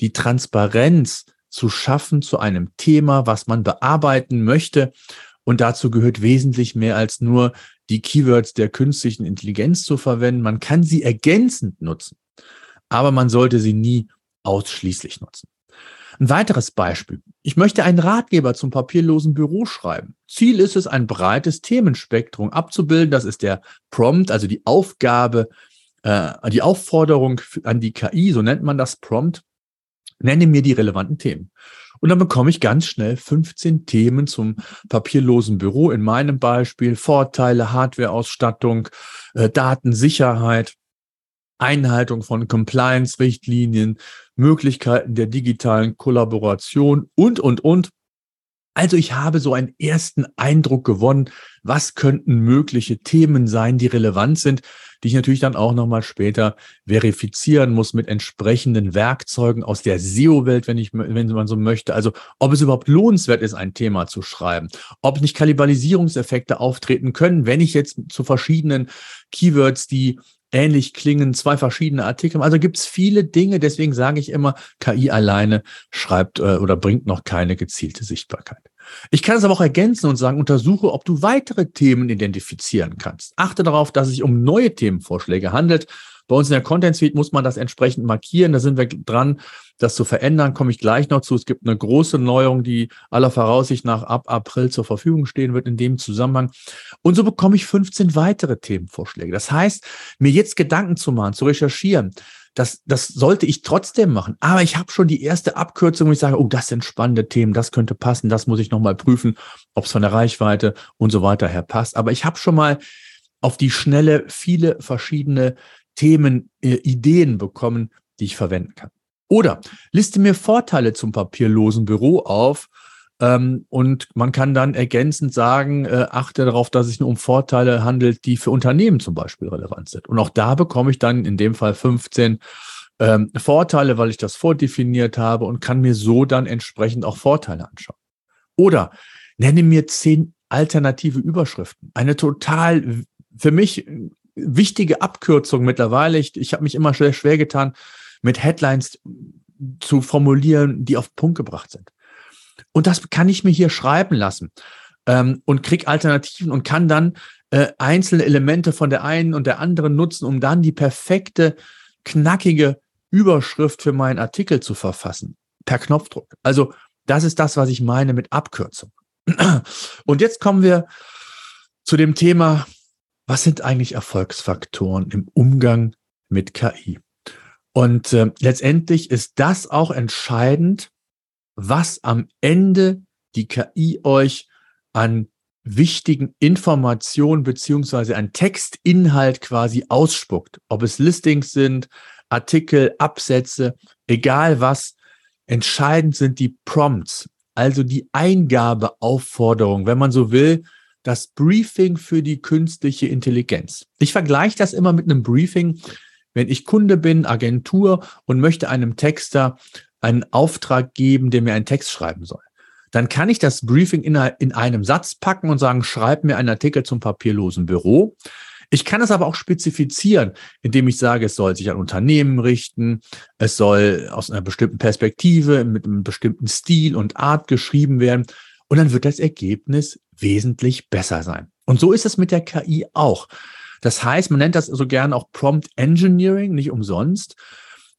die Transparenz zu schaffen zu einem Thema, was man bearbeiten möchte. Und dazu gehört wesentlich mehr als nur die Keywords der künstlichen Intelligenz zu verwenden. Man kann sie ergänzend nutzen, aber man sollte sie nie ausschließlich nutzen. Ein weiteres Beispiel. Ich möchte einen Ratgeber zum papierlosen Büro schreiben. Ziel ist es, ein breites Themenspektrum abzubilden. Das ist der Prompt, also die Aufgabe, äh, die Aufforderung an die KI, so nennt man das Prompt. Nenne mir die relevanten Themen. Und dann bekomme ich ganz schnell 15 Themen zum papierlosen Büro. In meinem Beispiel Vorteile, Hardwareausstattung, äh, Datensicherheit, Einhaltung von Compliance-Richtlinien, Möglichkeiten der digitalen Kollaboration und, und, und. Also ich habe so einen ersten Eindruck gewonnen, was könnten mögliche Themen sein, die relevant sind, die ich natürlich dann auch nochmal später verifizieren muss mit entsprechenden Werkzeugen aus der SEO-Welt, wenn wenn man so möchte. Also ob es überhaupt lohnenswert ist, ein Thema zu schreiben, ob nicht Kannibalisierungseffekte auftreten können, wenn ich jetzt zu verschiedenen Keywords, die ähnlich klingen, zwei verschiedene Artikel. Also gibt es viele Dinge, deswegen sage ich immer, KI alleine schreibt äh, oder bringt noch keine gezielte Sichtbarkeit. Ich kann es aber auch ergänzen und sagen, untersuche, ob du weitere Themen identifizieren kannst. Achte darauf, dass es sich um neue Themenvorschläge handelt. Bei uns in der Content Suite muss man das entsprechend markieren. Da sind wir dran, das zu verändern. Komme ich gleich noch zu. Es gibt eine große Neuerung, die aller Voraussicht nach ab April zur Verfügung stehen wird in dem Zusammenhang. Und so bekomme ich 15 weitere Themenvorschläge. Das heißt, mir jetzt Gedanken zu machen, zu recherchieren, das, das sollte ich trotzdem machen. Aber ich habe schon die erste Abkürzung, wo ich sage, oh, das sind spannende Themen, das könnte passen, das muss ich nochmal prüfen, ob es von der Reichweite und so weiter her passt. Aber ich habe schon mal auf die Schnelle viele verschiedene Themen, äh, Ideen bekommen, die ich verwenden kann. Oder liste mir Vorteile zum papierlosen Büro auf, ähm, und man kann dann ergänzend sagen, äh, achte darauf, dass es nur um Vorteile handelt, die für Unternehmen zum Beispiel relevant sind. Und auch da bekomme ich dann in dem Fall 15 ähm, Vorteile, weil ich das vordefiniert habe und kann mir so dann entsprechend auch Vorteile anschauen. Oder nenne mir zehn alternative Überschriften. Eine total für mich wichtige Abkürzung mittlerweile. Ich, ich habe mich immer schwer, schwer getan, mit Headlines zu formulieren, die auf Punkt gebracht sind. Und das kann ich mir hier schreiben lassen ähm, und krieg Alternativen und kann dann äh, einzelne Elemente von der einen und der anderen nutzen, um dann die perfekte, knackige Überschrift für meinen Artikel zu verfassen. Per Knopfdruck. Also das ist das, was ich meine mit Abkürzung. Und jetzt kommen wir zu dem Thema, was sind eigentlich Erfolgsfaktoren im Umgang mit KI? Und äh, letztendlich ist das auch entscheidend, was am Ende die KI euch an wichtigen Informationen beziehungsweise an Textinhalt quasi ausspuckt. Ob es Listings sind, Artikel, Absätze, egal was. Entscheidend sind die Prompts, also die Eingabeaufforderung, wenn man so will, das Briefing für die künstliche Intelligenz. Ich vergleiche das immer mit einem Briefing, wenn ich Kunde bin, Agentur und möchte einem Texter einen Auftrag geben, der mir einen Text schreiben soll. Dann kann ich das Briefing in, in einem Satz packen und sagen, schreib mir einen Artikel zum papierlosen Büro. Ich kann es aber auch spezifizieren, indem ich sage, es soll sich an Unternehmen richten, es soll aus einer bestimmten Perspektive, mit einem bestimmten Stil und Art geschrieben werden. Und dann wird das Ergebnis wesentlich besser sein. Und so ist es mit der KI auch. Das heißt, man nennt das so gerne auch Prompt Engineering, nicht umsonst.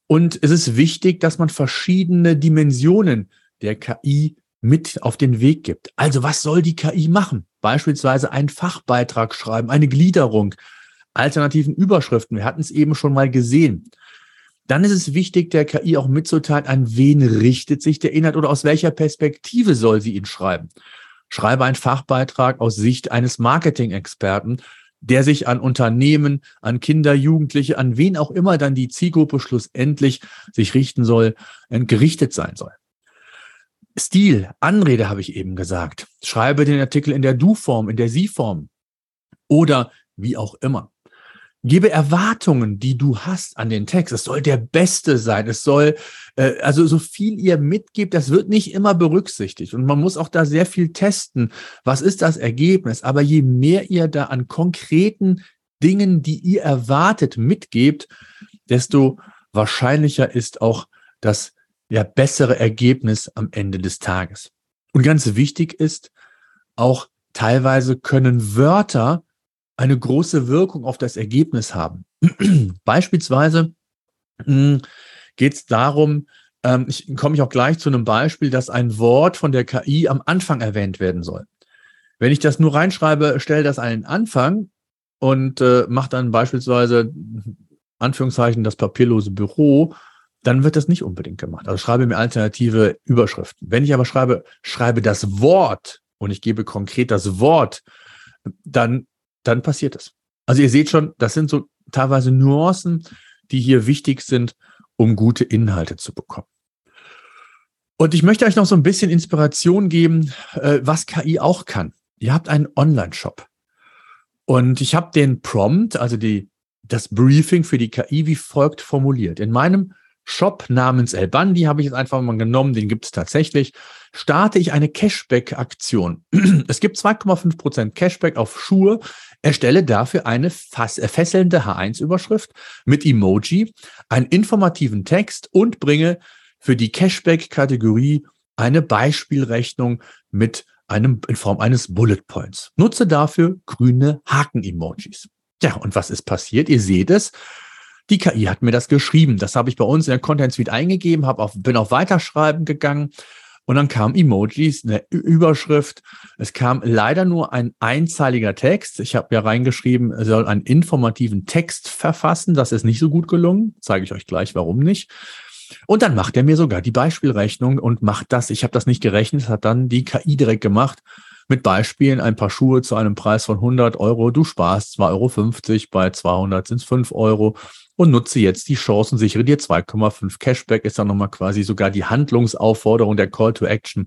Und es ist wichtig, dass man verschiedene Dimensionen der KI mit auf den Weg gibt. Also was soll die KI machen? Beispielsweise einen Fachbeitrag schreiben, eine Gliederung, alternativen Überschriften. Wir hatten es eben schon mal gesehen. Dann ist es wichtig, der KI auch mitzuteilen, an wen richtet sich der Inhalt oder aus welcher Perspektive soll sie ihn schreiben. Schreibe einen Fachbeitrag aus Sicht eines Marketing-Experten, der sich an Unternehmen, an Kinder, Jugendliche, an wen auch immer dann die Zielgruppe schlussendlich sich richten soll, gerichtet sein soll. Stil, Anrede habe ich eben gesagt. Schreibe den Artikel in der Du-Form, in der Sie-Form oder wie auch immer. Gebe Erwartungen, die du hast an den Text. Es soll der beste sein. Es soll, äh, also so viel ihr mitgibt, das wird nicht immer berücksichtigt. Und man muss auch da sehr viel testen. Was ist das Ergebnis? Aber je mehr ihr da an konkreten Dingen, die ihr erwartet, mitgebt, desto wahrscheinlicher ist auch das ja, bessere Ergebnis am Ende des Tages. Und ganz wichtig ist, auch teilweise können Wörter eine große Wirkung auf das Ergebnis haben. Beispielsweise hm, geht es darum, ähm, ich komme ich auch gleich zu einem Beispiel, dass ein Wort von der KI am Anfang erwähnt werden soll. Wenn ich das nur reinschreibe, stelle das den Anfang und äh, mache dann beispielsweise Anführungszeichen das papierlose Büro, dann wird das nicht unbedingt gemacht. Also schreibe mir alternative Überschriften. Wenn ich aber schreibe, schreibe das Wort und ich gebe konkret das Wort, dann, dann passiert es. Also ihr seht schon, das sind so teilweise Nuancen, die hier wichtig sind, um gute Inhalte zu bekommen. Und ich möchte euch noch so ein bisschen Inspiration geben, äh, was KI auch kann. Ihr habt einen Online-Shop. Und ich habe den Prompt, also die, das Briefing für die KI wie folgt formuliert. In meinem Shop namens El Bandi habe ich jetzt einfach mal genommen, den gibt es tatsächlich, starte ich eine Cashback-Aktion. Es gibt 2,5 Prozent Cashback auf Schuhe, erstelle dafür eine fesselnde H1-Überschrift mit Emoji, einen informativen Text und bringe für die Cashback-Kategorie eine Beispielrechnung mit einem, in Form eines Bullet Points. Nutze dafür grüne Haken-Emojis. Ja, und was ist passiert? Ihr seht es. Die KI hat mir das geschrieben. Das habe ich bei uns in der Content Suite eingegeben, habe auf, bin auf Weiterschreiben gegangen und dann kam Emojis, eine Überschrift. Es kam leider nur ein einzeiliger Text. Ich habe ja reingeschrieben, er soll einen informativen Text verfassen. Das ist nicht so gut gelungen. Zeige ich euch gleich, warum nicht. Und dann macht er mir sogar die Beispielrechnung und macht das. Ich habe das nicht gerechnet, hat dann die KI direkt gemacht mit Beispielen ein paar Schuhe zu einem Preis von 100 Euro. Du sparst 2,50 Euro, bei 200 sind es 5 Euro und nutze jetzt die Chancen, sichere dir 2,5 Cashback ist dann nochmal quasi sogar die Handlungsaufforderung der Call to Action.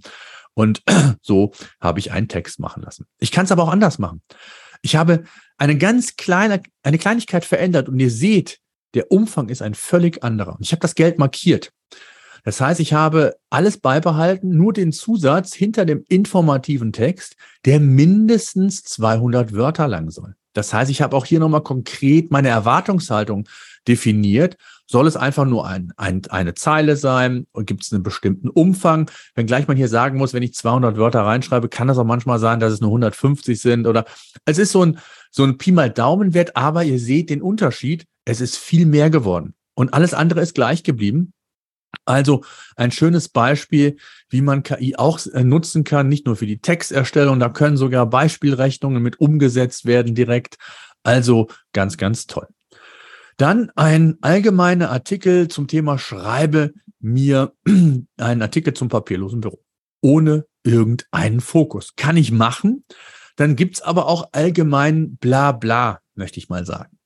Und so habe ich einen Text machen lassen. Ich kann es aber auch anders machen. Ich habe eine ganz kleine, eine Kleinigkeit verändert und ihr seht, der Umfang ist ein völlig anderer. Und ich habe das Geld markiert. Das heißt, ich habe alles beibehalten, nur den Zusatz hinter dem informativen Text, der mindestens 200 Wörter lang soll. Das heißt, ich habe auch hier nochmal konkret meine Erwartungshaltung definiert. Soll es einfach nur ein, ein, eine Zeile sein? Gibt es einen bestimmten Umfang? Wenngleich man hier sagen muss, wenn ich 200 Wörter reinschreibe, kann das auch manchmal sein, dass es nur 150 sind oder es ist so ein, so ein Pi mal Daumenwert, aber ihr seht den Unterschied. Es ist viel mehr geworden. Und alles andere ist gleich geblieben. Also ein schönes Beispiel, wie man KI auch äh, nutzen kann, nicht nur für die Texterstellung, da können sogar Beispielrechnungen mit umgesetzt werden direkt. Also ganz, ganz toll. Dann ein allgemeiner Artikel zum Thema Schreibe mir einen Artikel zum papierlosen Büro. Ohne irgendeinen Fokus. Kann ich machen. Dann gibt's aber auch allgemein Blabla, möchte ich mal sagen.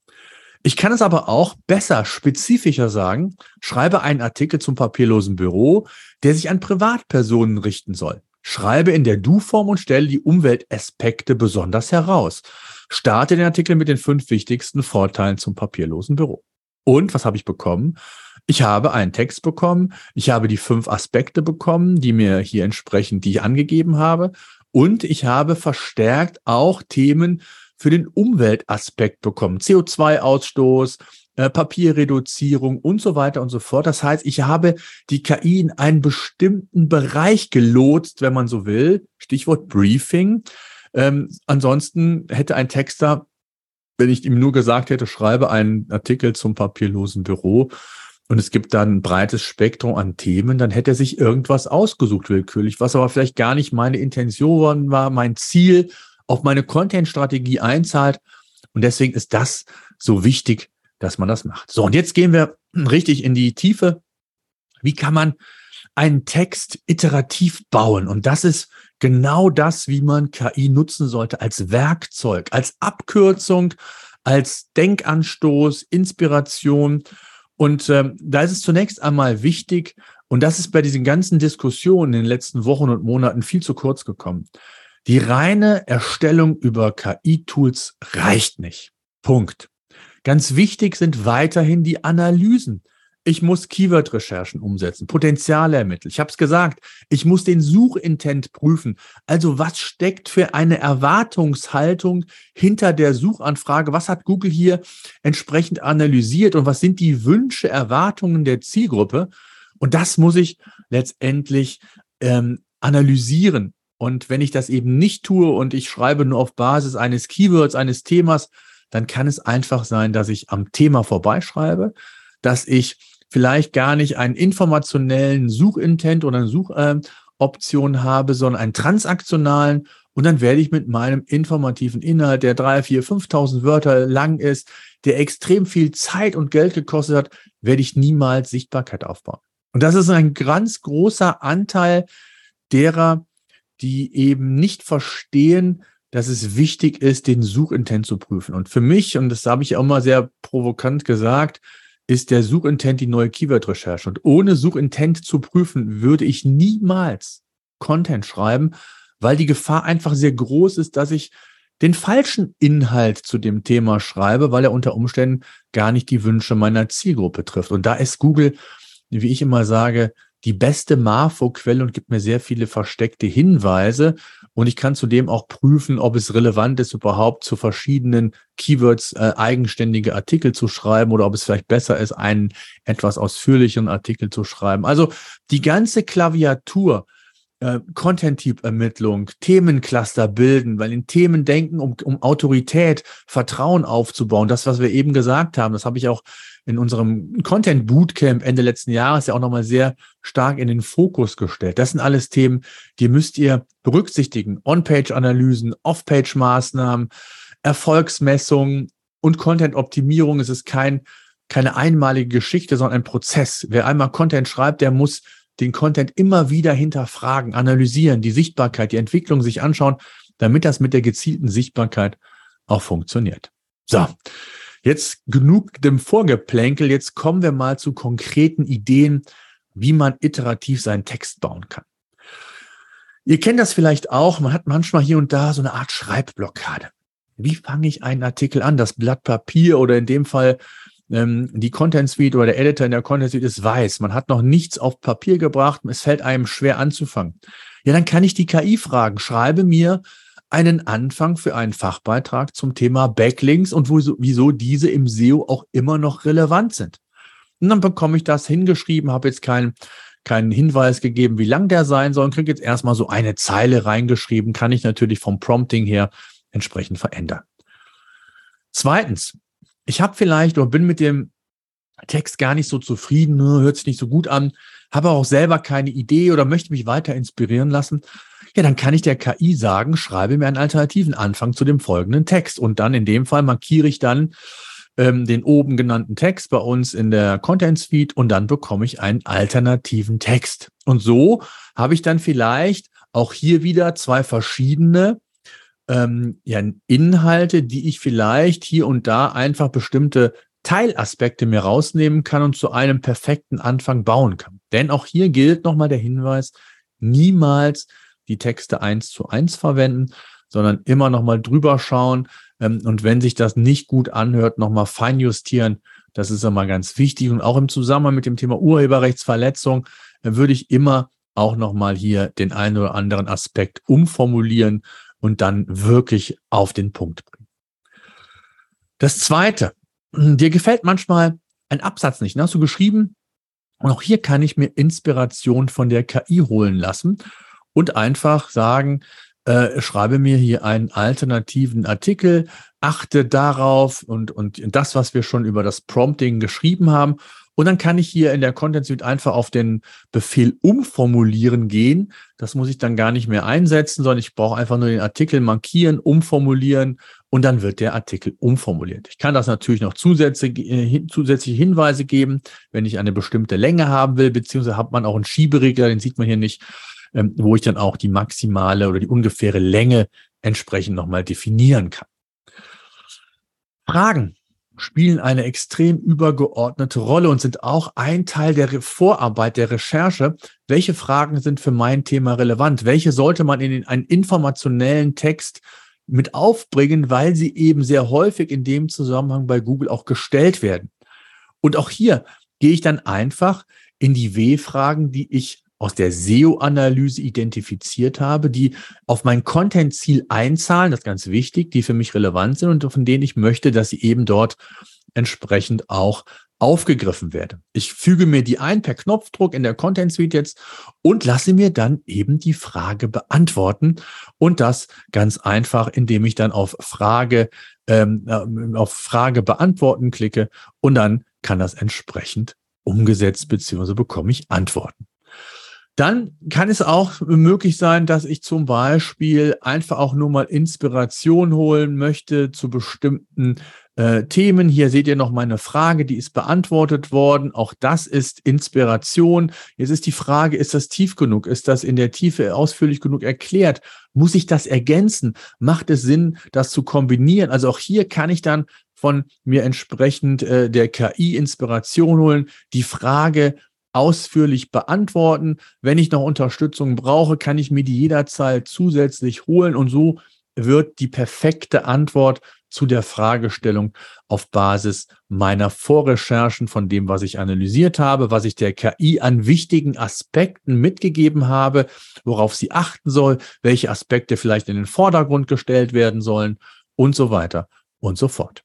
Ich kann es aber auch besser, spezifischer sagen, schreibe einen Artikel zum papierlosen Büro, der sich an Privatpersonen richten soll. Schreibe in der Du-Form und stelle die Umweltaspekte besonders heraus. Starte den Artikel mit den fünf wichtigsten Vorteilen zum papierlosen Büro. Und was habe ich bekommen? Ich habe einen Text bekommen. Ich habe die fünf Aspekte bekommen, die mir hier entsprechend, die ich angegeben habe. Und ich habe verstärkt auch Themen für den Umweltaspekt bekommen. CO2-Ausstoß, äh, Papierreduzierung und so weiter und so fort. Das heißt, ich habe die KI in einen bestimmten Bereich gelotst, wenn man so will. Stichwort Briefing. Ähm, ansonsten hätte ein Texter wenn ich ihm nur gesagt hätte, schreibe einen Artikel zum papierlosen Büro und es gibt dann ein breites Spektrum an Themen, dann hätte er sich irgendwas ausgesucht willkürlich, was aber vielleicht gar nicht meine Intention war, mein Ziel, auf meine Content-Strategie einzahlt. Und deswegen ist das so wichtig, dass man das macht. So, und jetzt gehen wir richtig in die Tiefe. Wie kann man einen Text iterativ bauen? Und das ist genau das, wie man KI nutzen sollte als Werkzeug, als Abkürzung, als Denkanstoß, Inspiration. Und ähm, da ist es zunächst einmal wichtig, und das ist bei diesen ganzen Diskussionen in den letzten Wochen und Monaten viel zu kurz gekommen. Die reine Erstellung über KI-Tools reicht nicht. Punkt. Ganz wichtig sind weiterhin die Analysen. Ich muss Keyword-Recherchen umsetzen, Potenziale ermitteln. Ich habe es gesagt, ich muss den Suchintent prüfen. Also was steckt für eine Erwartungshaltung hinter der Suchanfrage? Was hat Google hier entsprechend analysiert und was sind die Wünsche, Erwartungen der Zielgruppe? Und das muss ich letztendlich ähm, analysieren. Und wenn ich das eben nicht tue und ich schreibe nur auf Basis eines Keywords, eines Themas, dann kann es einfach sein, dass ich am Thema vorbeischreibe, dass ich vielleicht gar nicht einen informationellen Suchintent oder eine Suchoption äh, habe, sondern einen transaktionalen. Und dann werde ich mit meinem informativen Inhalt, der drei, vier, 5.000 Wörter lang ist, der extrem viel Zeit und Geld gekostet hat, werde ich niemals Sichtbarkeit aufbauen. Und das ist ein ganz großer Anteil derer, die eben nicht verstehen, dass es wichtig ist, den Suchintent zu prüfen. Und für mich, und das habe ich auch mal sehr provokant gesagt, ist der Suchintent die neue Keyword-Recherche. Und ohne Suchintent zu prüfen, würde ich niemals Content schreiben, weil die Gefahr einfach sehr groß ist, dass ich den falschen Inhalt zu dem Thema schreibe, weil er unter Umständen gar nicht die Wünsche meiner Zielgruppe trifft. Und da ist Google, wie ich immer sage, die beste Marfo-Quelle und gibt mir sehr viele versteckte Hinweise. Und ich kann zudem auch prüfen, ob es relevant ist, überhaupt zu verschiedenen Keywords äh, eigenständige Artikel zu schreiben oder ob es vielleicht besser ist, einen etwas ausführlicheren Artikel zu schreiben. Also die ganze Klaviatur, äh, Content-Typ-Ermittlung, Themencluster bilden, weil in Themen denken, um, um Autorität, Vertrauen aufzubauen. Das, was wir eben gesagt haben, das habe ich auch in unserem Content Bootcamp Ende letzten Jahres ja auch nochmal sehr stark in den Fokus gestellt. Das sind alles Themen, die müsst ihr berücksichtigen. On-Page-Analysen, Off-Page-Maßnahmen, Erfolgsmessungen und Content-Optimierung. Es ist kein, keine einmalige Geschichte, sondern ein Prozess. Wer einmal Content schreibt, der muss den Content immer wieder hinterfragen, analysieren, die Sichtbarkeit, die Entwicklung sich anschauen, damit das mit der gezielten Sichtbarkeit auch funktioniert. So. Jetzt genug dem Vorgeplänkel. Jetzt kommen wir mal zu konkreten Ideen, wie man iterativ seinen Text bauen kann. Ihr kennt das vielleicht auch. Man hat manchmal hier und da so eine Art Schreibblockade. Wie fange ich einen Artikel an? Das Blatt Papier oder in dem Fall ähm, die Content Suite oder der Editor in der Content Suite ist weiß. Man hat noch nichts auf Papier gebracht. Es fällt einem schwer anzufangen. Ja, dann kann ich die KI fragen. Schreibe mir einen Anfang für einen Fachbeitrag zum Thema Backlinks und wieso diese im SEO auch immer noch relevant sind. Und dann bekomme ich das hingeschrieben, habe jetzt keinen keinen Hinweis gegeben, wie lang der sein soll und kriege jetzt erstmal so eine Zeile reingeschrieben, kann ich natürlich vom Prompting her entsprechend verändern. Zweitens, ich habe vielleicht oder bin mit dem Text gar nicht so zufrieden, ne, hört sich nicht so gut an, habe auch selber keine Idee oder möchte mich weiter inspirieren lassen ja, dann kann ich der KI sagen, schreibe mir einen alternativen Anfang zu dem folgenden Text. Und dann in dem Fall markiere ich dann ähm, den oben genannten Text bei uns in der Content Suite und dann bekomme ich einen alternativen Text. Und so habe ich dann vielleicht auch hier wieder zwei verschiedene ähm, ja, Inhalte, die ich vielleicht hier und da einfach bestimmte Teilaspekte mir rausnehmen kann und zu einem perfekten Anfang bauen kann. Denn auch hier gilt nochmal der Hinweis, niemals die Texte eins zu eins verwenden, sondern immer noch mal drüber schauen ähm, und wenn sich das nicht gut anhört, noch mal feinjustieren. Das ist immer ganz wichtig und auch im Zusammenhang mit dem Thema Urheberrechtsverletzung äh, würde ich immer auch noch mal hier den einen oder anderen Aspekt umformulieren und dann wirklich auf den Punkt bringen. Das zweite, dir gefällt manchmal ein Absatz nicht, hast du geschrieben? Und auch hier kann ich mir Inspiration von der KI holen lassen und einfach sagen, äh, schreibe mir hier einen alternativen Artikel achte darauf und, und das, was wir schon über das Prompting geschrieben haben. Und dann kann ich hier in der Content Suite einfach auf den Befehl umformulieren gehen. Das muss ich dann gar nicht mehr einsetzen, sondern ich brauche einfach nur den Artikel markieren, umformulieren und dann wird der Artikel umformuliert. Ich kann das natürlich noch zusätzliche, äh, zusätzliche Hinweise geben, wenn ich eine bestimmte Länge haben will, beziehungsweise hat man auch einen Schieberegler, den sieht man hier nicht, ähm, wo ich dann auch die maximale oder die ungefähre Länge entsprechend nochmal definieren kann. Fragen spielen eine extrem übergeordnete Rolle und sind auch ein Teil der Vorarbeit der Recherche. Welche Fragen sind für mein Thema relevant? Welche sollte man in einen informationellen Text mit aufbringen, weil sie eben sehr häufig in dem Zusammenhang bei Google auch gestellt werden? Und auch hier gehe ich dann einfach in die W-Fragen, die ich aus der SEO-Analyse identifiziert habe, die auf mein Content-Ziel einzahlen, das ist ganz wichtig, die für mich relevant sind und von denen ich möchte, dass sie eben dort entsprechend auch aufgegriffen werden. Ich füge mir die ein per Knopfdruck in der Content Suite jetzt und lasse mir dann eben die Frage beantworten und das ganz einfach, indem ich dann auf Frage ähm, äh, auf Frage beantworten klicke und dann kann das entsprechend umgesetzt beziehungsweise bekomme ich Antworten. Dann kann es auch möglich sein, dass ich zum Beispiel einfach auch nur mal Inspiration holen möchte zu bestimmten äh, Themen. Hier seht ihr noch meine Frage, die ist beantwortet worden. Auch das ist Inspiration. Jetzt ist die Frage, ist das tief genug? Ist das in der Tiefe ausführlich genug erklärt? Muss ich das ergänzen? Macht es Sinn, das zu kombinieren? Also auch hier kann ich dann von mir entsprechend äh, der KI Inspiration holen. Die Frage, ausführlich beantworten. Wenn ich noch Unterstützung brauche, kann ich mir die jederzeit zusätzlich holen und so wird die perfekte Antwort zu der Fragestellung auf Basis meiner Vorrecherchen von dem, was ich analysiert habe, was ich der KI an wichtigen Aspekten mitgegeben habe, worauf sie achten soll, welche Aspekte vielleicht in den Vordergrund gestellt werden sollen und so weiter und so fort.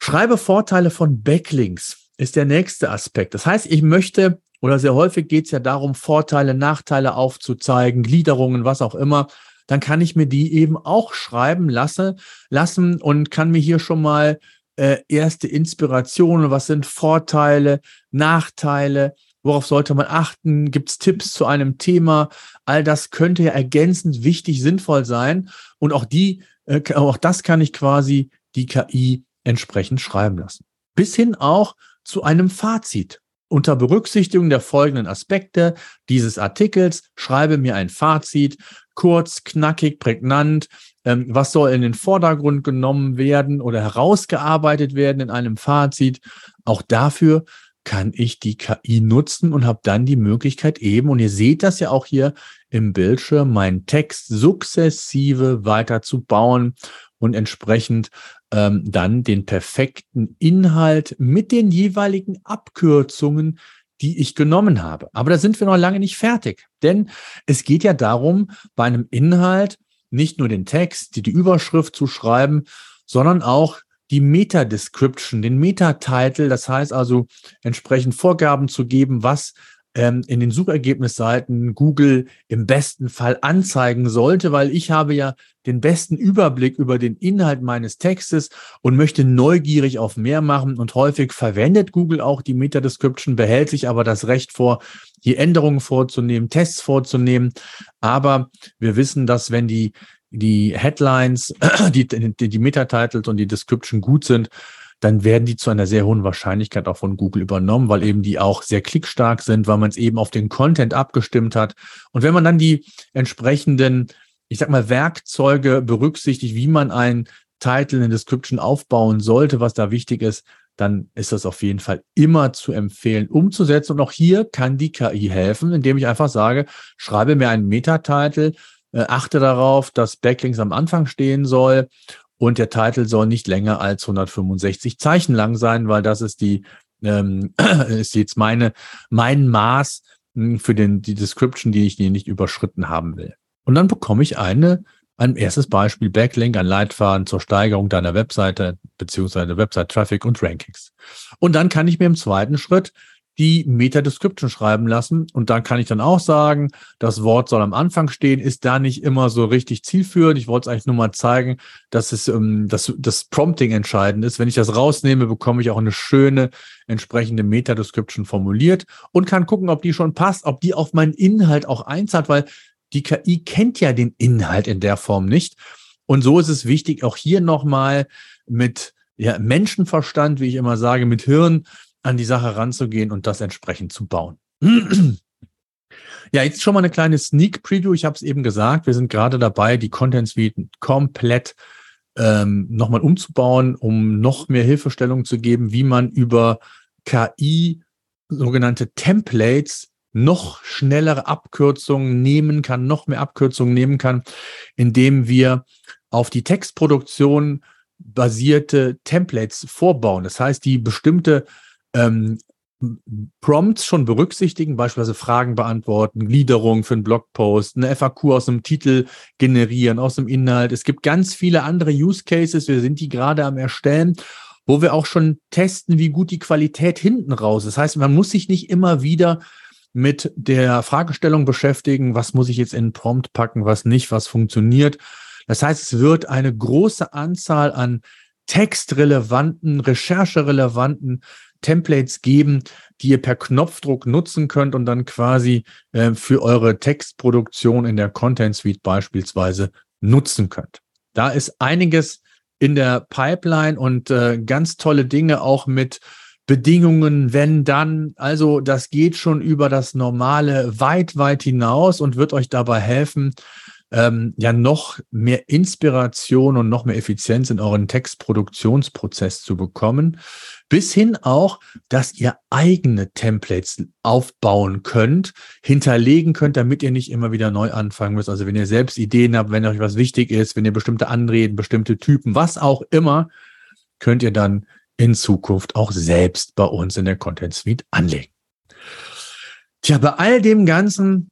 Schreibe Vorteile von Backlinks ist der nächste Aspekt. Das heißt, ich möchte, oder sehr häufig geht es ja darum, Vorteile, Nachteile aufzuzeigen, Gliederungen, was auch immer. Dann kann ich mir die eben auch schreiben lasse, lassen und kann mir hier schon mal äh, erste Inspirationen, was sind Vorteile, Nachteile, worauf sollte man achten, gibt es Tipps zu einem Thema, all das könnte ja ergänzend wichtig, sinnvoll sein und auch die, äh, auch das kann ich quasi die KI entsprechend schreiben lassen. Bis hin auch zu einem Fazit. Unter Berücksichtigung der folgenden Aspekte dieses Artikels schreibe mir ein Fazit, kurz, knackig, prägnant. Ähm, was soll in den Vordergrund genommen werden oder herausgearbeitet werden in einem Fazit? Auch dafür kann ich die KI nutzen und habe dann die Möglichkeit eben, und ihr seht das ja auch hier im Bildschirm, meinen Text sukzessive weiter zu bauen und entsprechend ähm, dann den perfekten Inhalt mit den jeweiligen Abkürzungen, die ich genommen habe. Aber da sind wir noch lange nicht fertig, denn es geht ja darum, bei einem Inhalt nicht nur den Text, die, die Überschrift zu schreiben, sondern auch die Meta-Description, den Meta-Title, das heißt also entsprechend Vorgaben zu geben, was ähm, in den Suchergebnisseiten Google im besten Fall anzeigen sollte, weil ich habe ja den besten Überblick über den Inhalt meines Textes und möchte neugierig auf mehr machen. Und häufig verwendet Google auch die Meta-Description, behält sich aber das Recht vor, hier Änderungen vorzunehmen, Tests vorzunehmen. Aber wir wissen, dass wenn die, die Headlines, die, die, die Meta-Titles und die Description gut sind, dann werden die zu einer sehr hohen Wahrscheinlichkeit auch von Google übernommen, weil eben die auch sehr klickstark sind, weil man es eben auf den Content abgestimmt hat. Und wenn man dann die entsprechenden, ich sag mal, Werkzeuge berücksichtigt, wie man ein Title in Description aufbauen sollte, was da wichtig ist, dann ist das auf jeden Fall immer zu empfehlen, umzusetzen. Und auch hier kann die KI helfen, indem ich einfach sage, schreibe mir einen Meta-Title, äh, achte darauf, dass Backlinks am Anfang stehen soll und der Titel soll nicht länger als 165 Zeichen lang sein, weil das ist die, ähm, ist jetzt meine, mein Maß hm, für den, die Description, die ich nicht überschritten haben will. Und dann bekomme ich eine, ein erstes Beispiel, Backlink, ein Leitfaden zur Steigerung deiner Webseite beziehungsweise Website-Traffic und Rankings. Und dann kann ich mir im zweiten Schritt die Meta-Description schreiben lassen. Und da kann ich dann auch sagen, das Wort soll am Anfang stehen, ist da nicht immer so richtig zielführend. Ich wollte es eigentlich nur mal zeigen, dass es ähm, dass das Prompting entscheidend ist. Wenn ich das rausnehme, bekomme ich auch eine schöne entsprechende Meta-Description formuliert und kann gucken, ob die schon passt, ob die auf meinen Inhalt auch einzahlt, weil die KI kennt ja den Inhalt in der Form nicht. Und so ist es wichtig, auch hier nochmal mit ja, Menschenverstand, wie ich immer sage, mit Hirn an die Sache ranzugehen und das entsprechend zu bauen. Ja, jetzt schon mal eine kleine Sneak Preview. Ich habe es eben gesagt, wir sind gerade dabei, die Content Suite komplett ähm, nochmal umzubauen, um noch mehr Hilfestellung zu geben, wie man über KI sogenannte Templates noch schnellere Abkürzungen nehmen kann, noch mehr Abkürzungen nehmen kann, indem wir auf die Textproduktion basierte Templates vorbauen. Das heißt, die bestimmte ähm, Prompts schon berücksichtigen, beispielsweise Fragen beantworten, Gliederung für einen Blogpost, eine FAQ aus einem Titel generieren, aus dem Inhalt. Es gibt ganz viele andere Use Cases, wir sind die gerade am Erstellen, wo wir auch schon testen, wie gut die Qualität hinten raus ist. Das heißt, man muss sich nicht immer wieder mit der Fragestellung beschäftigen, was muss ich jetzt in einen Prompt packen, was nicht, was funktioniert. Das heißt, es wird eine große Anzahl an textrelevanten, rechercherelevanten Templates geben, die ihr per Knopfdruck nutzen könnt und dann quasi äh, für eure Textproduktion in der Content Suite beispielsweise nutzen könnt. Da ist einiges in der Pipeline und äh, ganz tolle Dinge auch mit Bedingungen, wenn dann. Also das geht schon über das Normale weit, weit hinaus und wird euch dabei helfen, ähm, ja noch mehr Inspiration und noch mehr Effizienz in euren Textproduktionsprozess zu bekommen. Bis hin auch, dass ihr eigene Templates aufbauen könnt, hinterlegen könnt, damit ihr nicht immer wieder neu anfangen müsst. Also wenn ihr selbst Ideen habt, wenn euch was wichtig ist, wenn ihr bestimmte Anreden, bestimmte Typen, was auch immer, könnt ihr dann in Zukunft auch selbst bei uns in der Content Suite anlegen. Tja, bei all dem Ganzen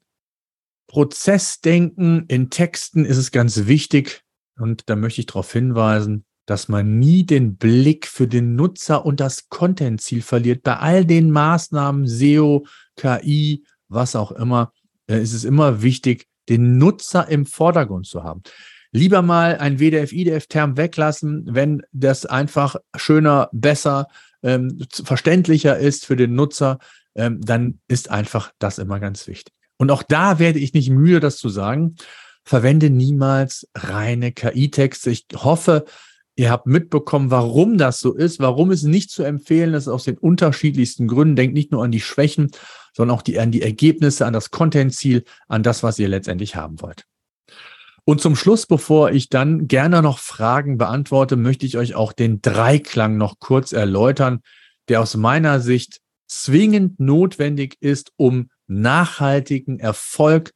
Prozessdenken in Texten ist es ganz wichtig, und da möchte ich darauf hinweisen, dass man nie den Blick für den Nutzer und das Content-Ziel verliert. Bei all den Maßnahmen, SEO, KI, was auch immer, äh, ist es immer wichtig, den Nutzer im Vordergrund zu haben. Lieber mal ein WDF, IDF-Term weglassen, wenn das einfach schöner, besser, ähm, verständlicher ist für den Nutzer, ähm, dann ist einfach das immer ganz wichtig. Und auch da werde ich nicht müde, das zu sagen. Verwende niemals reine KI-Texte. Ich hoffe, ihr habt mitbekommen, warum das so ist, warum es nicht zu empfehlen ist, aus den unterschiedlichsten Gründen. Denkt nicht nur an die Schwächen, sondern auch die, an die Ergebnisse, an das Content-Ziel, an das, was ihr letztendlich haben wollt. Und zum Schluss, bevor ich dann gerne noch Fragen beantworte, möchte ich euch auch den Dreiklang noch kurz erläutern, der aus meiner Sicht zwingend notwendig ist, um nachhaltigen Erfolg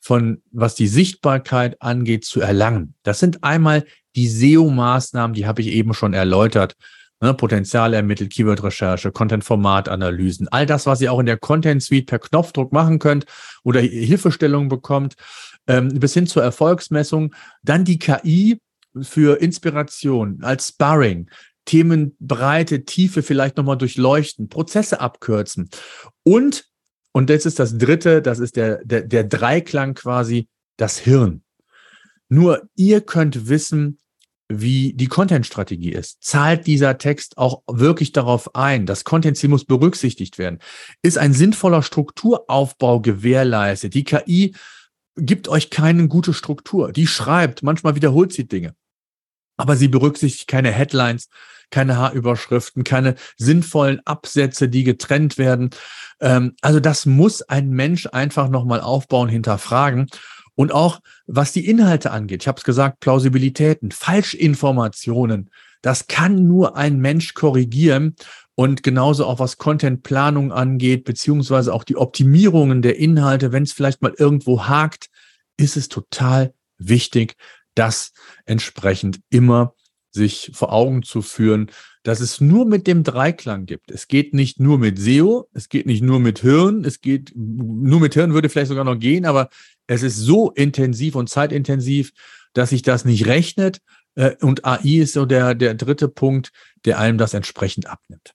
von, was die Sichtbarkeit angeht, zu erlangen. Das sind einmal die SEO-Maßnahmen, die habe ich eben schon erläutert. Ne, Potenzial ermittelt, Keyword-Recherche, Content-Format-Analysen, all das, was ihr auch in der Content-Suite per Knopfdruck machen könnt oder Hilfestellungen bekommt, ähm, bis hin zur Erfolgsmessung. Dann die KI für Inspiration als Sparring, Themenbreite, Tiefe vielleicht nochmal durchleuchten, Prozesse abkürzen und und das ist das dritte, das ist der, der, der Dreiklang quasi, das Hirn. Nur ihr könnt wissen, wie die Content-Strategie ist. Zahlt dieser Text auch wirklich darauf ein? Das Content-Ziel muss berücksichtigt werden. Ist ein sinnvoller Strukturaufbau gewährleistet? Die KI gibt euch keine gute Struktur. Die schreibt, manchmal wiederholt sie Dinge. Aber sie berücksichtigt keine Headlines, keine Haarüberschriften, keine sinnvollen Absätze, die getrennt werden. Ähm, also das muss ein Mensch einfach nochmal aufbauen, hinterfragen. Und auch was die Inhalte angeht, ich habe es gesagt, Plausibilitäten, Falschinformationen, das kann nur ein Mensch korrigieren. Und genauso auch was Contentplanung angeht, beziehungsweise auch die Optimierungen der Inhalte, wenn es vielleicht mal irgendwo hakt, ist es total wichtig, das entsprechend immer sich vor Augen zu führen, dass es nur mit dem Dreiklang gibt. Es geht nicht nur mit SEO, es geht nicht nur mit Hirn, es geht nur mit Hirn würde vielleicht sogar noch gehen, aber es ist so intensiv und zeitintensiv, dass sich das nicht rechnet. Äh, und AI ist so der, der dritte Punkt, der allem das entsprechend abnimmt.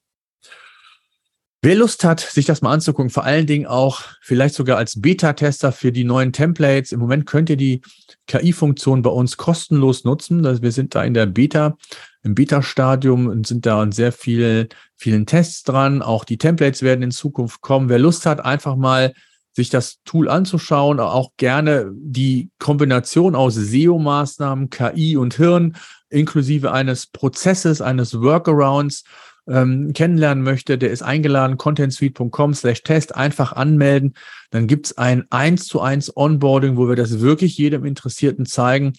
Wer Lust hat, sich das mal anzugucken, vor allen Dingen auch vielleicht sogar als Beta-Tester für die neuen Templates. Im Moment könnt ihr die KI-Funktion bei uns kostenlos nutzen. Wir sind da in der Beta, im Beta-Stadium und sind da an sehr viel, vielen Tests dran. Auch die Templates werden in Zukunft kommen. Wer Lust hat, einfach mal sich das Tool anzuschauen, auch gerne die Kombination aus SEO-Maßnahmen, KI und Hirn, inklusive eines Prozesses, eines Workarounds ähm, kennenlernen möchte, der ist eingeladen, contentsuite.com slash test, einfach anmelden. Dann gibt's ein eins zu eins Onboarding, wo wir das wirklich jedem Interessierten zeigen.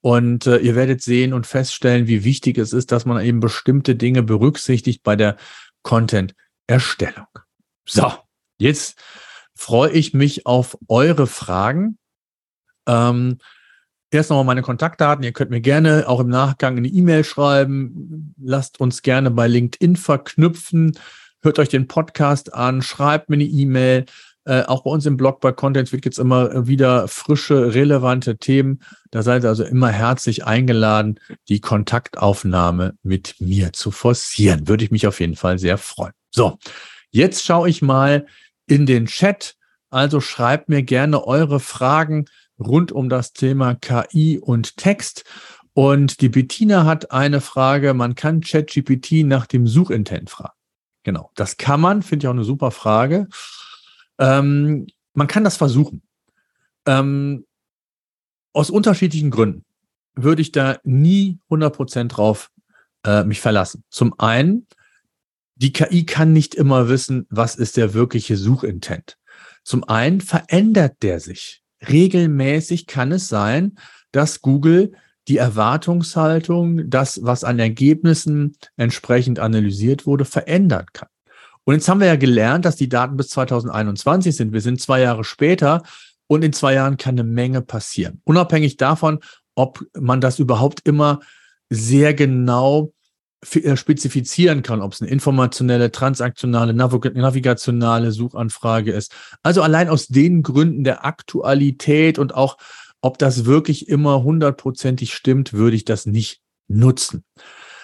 Und äh, ihr werdet sehen und feststellen, wie wichtig es ist, dass man eben bestimmte Dinge berücksichtigt bei der Content-Erstellung. So, jetzt freue ich mich auf eure Fragen. Ähm, Erst nochmal meine Kontaktdaten. Ihr könnt mir gerne auch im Nachgang eine E-Mail schreiben. Lasst uns gerne bei LinkedIn verknüpfen. Hört euch den Podcast an, schreibt mir eine E-Mail. Äh, auch bei uns im Blog bei Content wird jetzt immer wieder frische, relevante Themen. Da seid ihr also immer herzlich eingeladen, die Kontaktaufnahme mit mir zu forcieren. Würde ich mich auf jeden Fall sehr freuen. So, jetzt schaue ich mal in den Chat. Also schreibt mir gerne eure Fragen rund um das Thema KI und Text. Und die Bettina hat eine Frage, man kann ChatGPT nach dem Suchintent fragen. Genau, das kann man, finde ich auch eine super Frage. Ähm, man kann das versuchen. Ähm, aus unterschiedlichen Gründen würde ich da nie 100% drauf äh, mich verlassen. Zum einen, die KI kann nicht immer wissen, was ist der wirkliche Suchintent. Zum einen verändert der sich regelmäßig kann es sein, dass Google die Erwartungshaltung, das, was an Ergebnissen entsprechend analysiert wurde, verändern kann. Und jetzt haben wir ja gelernt, dass die Daten bis 2021 sind. Wir sind zwei Jahre später und in zwei Jahren kann eine Menge passieren. Unabhängig davon, ob man das überhaupt immer sehr genau spezifizieren kann, ob es eine informationelle, transaktionale, navigationale Suchanfrage ist. Also allein aus den Gründen der Aktualität und auch, ob das wirklich immer hundertprozentig stimmt, würde ich das nicht nutzen.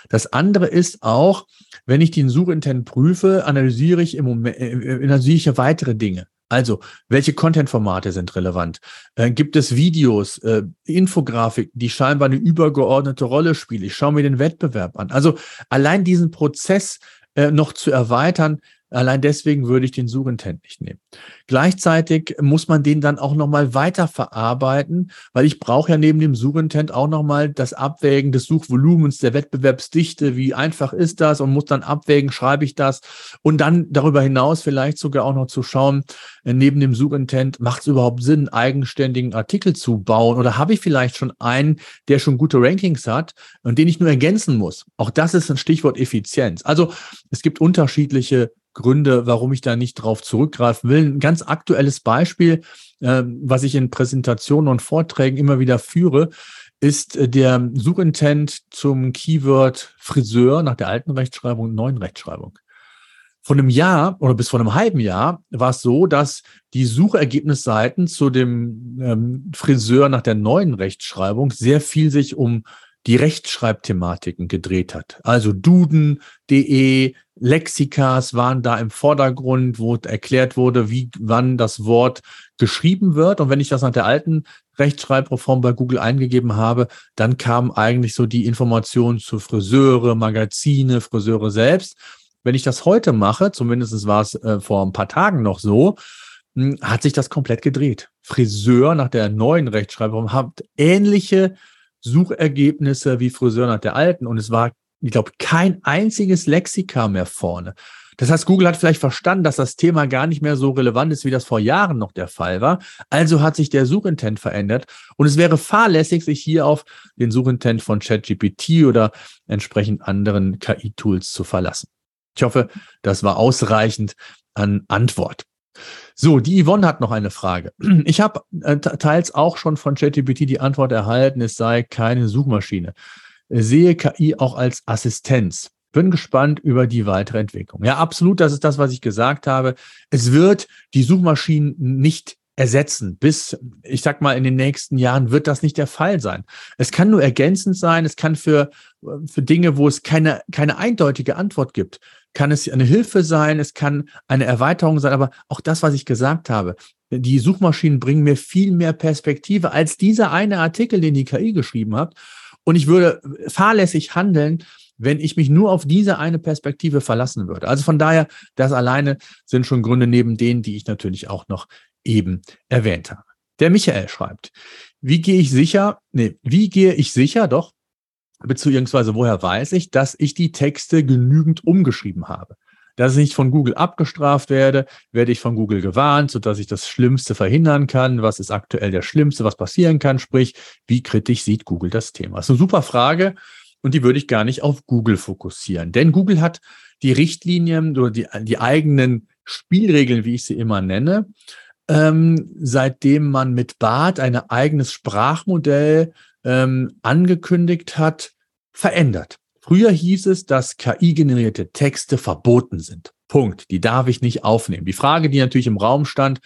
Das andere ist auch, wenn ich den Suchintent prüfe, analysiere ich im Moment, äh, äh, analysiere ich ja weitere Dinge. Also, welche Content-Formate sind relevant? Äh, gibt es Videos, äh, Infografik, die scheinbar eine übergeordnete Rolle spielen? Ich schaue mir den Wettbewerb an. Also allein diesen Prozess äh, noch zu erweitern, Allein deswegen würde ich den Suchintent nicht nehmen. Gleichzeitig muss man den dann auch nochmal weiter verarbeiten, weil ich brauche ja neben dem Suchintent auch nochmal das Abwägen des Suchvolumens, der Wettbewerbsdichte, wie einfach ist das und muss dann abwägen, schreibe ich das und dann darüber hinaus vielleicht sogar auch noch zu schauen, äh, neben dem Suchintent, macht es überhaupt Sinn, eigenständigen Artikel zu bauen oder habe ich vielleicht schon einen, der schon gute Rankings hat und den ich nur ergänzen muss. Auch das ist ein Stichwort Effizienz. Also es gibt unterschiedliche Gründe, warum ich da nicht drauf zurückgreifen will. Ein ganz aktuelles Beispiel, äh, was ich in Präsentationen und Vorträgen immer wieder führe, ist äh, der Suchintent zum Keyword Friseur nach der alten Rechtschreibung und neuen Rechtschreibung. Von einem Jahr oder bis vor einem halben Jahr war es so, dass die Suchergebnisseiten zu dem ähm, Friseur nach der neuen Rechtschreibung sehr viel sich um die Rechtschreibthematiken gedreht hat. Also Duden.de, Lexikas waren da im Vordergrund, wo erklärt wurde, wie, wann das Wort geschrieben wird. Und wenn ich das nach der alten Rechtschreibreform bei Google eingegeben habe, dann kam eigentlich so die Information zu Friseure, Magazine, Friseure selbst. Wenn ich das heute mache, zumindest war es äh, vor ein paar Tagen noch so, hm, hat sich das komplett gedreht. Friseur nach der neuen Rechtschreibung hat ähnliche Suchergebnisse wie Friseur nach der alten und es war, ich glaube, kein einziges Lexika mehr vorne. Das heißt, Google hat vielleicht verstanden, dass das Thema gar nicht mehr so relevant ist, wie das vor Jahren noch der Fall war. Also hat sich der Suchintent verändert. Und es wäre fahrlässig, sich hier auf den Suchintent von ChatGPT oder entsprechend anderen KI-Tools zu verlassen. Ich hoffe, das war ausreichend an Antwort. So, die Yvonne hat noch eine Frage. Ich habe äh, teils auch schon von ChatGPT die Antwort erhalten, es sei keine Suchmaschine. Sehe KI auch als Assistenz. Bin gespannt über die weitere Entwicklung. Ja, absolut, das ist das, was ich gesagt habe. Es wird die Suchmaschinen nicht ersetzen. Bis, ich sag mal, in den nächsten Jahren wird das nicht der Fall sein. Es kann nur ergänzend sein. Es kann für, für Dinge, wo es keine, keine eindeutige Antwort gibt, kann es eine Hilfe sein. Es kann eine Erweiterung sein. Aber auch das, was ich gesagt habe, die Suchmaschinen bringen mir viel mehr Perspektive als dieser eine Artikel, den die KI geschrieben hat. Und ich würde fahrlässig handeln, wenn ich mich nur auf diese eine Perspektive verlassen würde. Also von daher, das alleine sind schon Gründe neben denen, die ich natürlich auch noch eben erwähnt habe. Der Michael schreibt, wie gehe ich sicher, nee, wie gehe ich sicher, doch, beziehungsweise woher weiß ich, dass ich die Texte genügend umgeschrieben habe? Dass ich nicht von Google abgestraft werde, werde ich von Google gewarnt, sodass ich das Schlimmste verhindern kann. Was ist aktuell der Schlimmste, was passieren kann? Sprich, wie kritisch sieht Google das Thema? Das ist eine super Frage und die würde ich gar nicht auf Google fokussieren. Denn Google hat die Richtlinien oder die, die eigenen Spielregeln, wie ich sie immer nenne, ähm, seitdem man mit BART ein eigenes Sprachmodell ähm, angekündigt hat, verändert. Früher hieß es, dass KI-generierte Texte verboten sind. Punkt. Die darf ich nicht aufnehmen. Die Frage, die natürlich im Raum stand,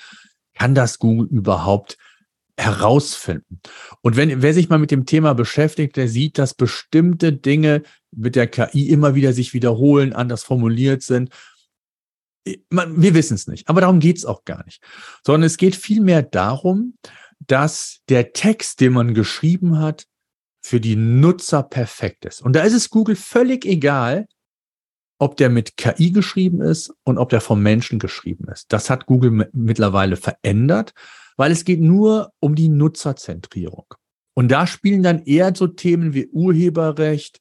kann das Google überhaupt herausfinden. Und wenn, wer sich mal mit dem Thema beschäftigt, der sieht, dass bestimmte Dinge mit der KI immer wieder sich wiederholen, anders formuliert sind. Wir wissen es nicht, aber darum geht es auch gar nicht, sondern es geht vielmehr darum, dass der Text, den man geschrieben hat, für die Nutzer perfekt ist. Und da ist es Google völlig egal, ob der mit KI geschrieben ist und ob der vom Menschen geschrieben ist. Das hat Google mittlerweile verändert weil es geht nur um die Nutzerzentrierung. Und da spielen dann eher so Themen wie Urheberrecht,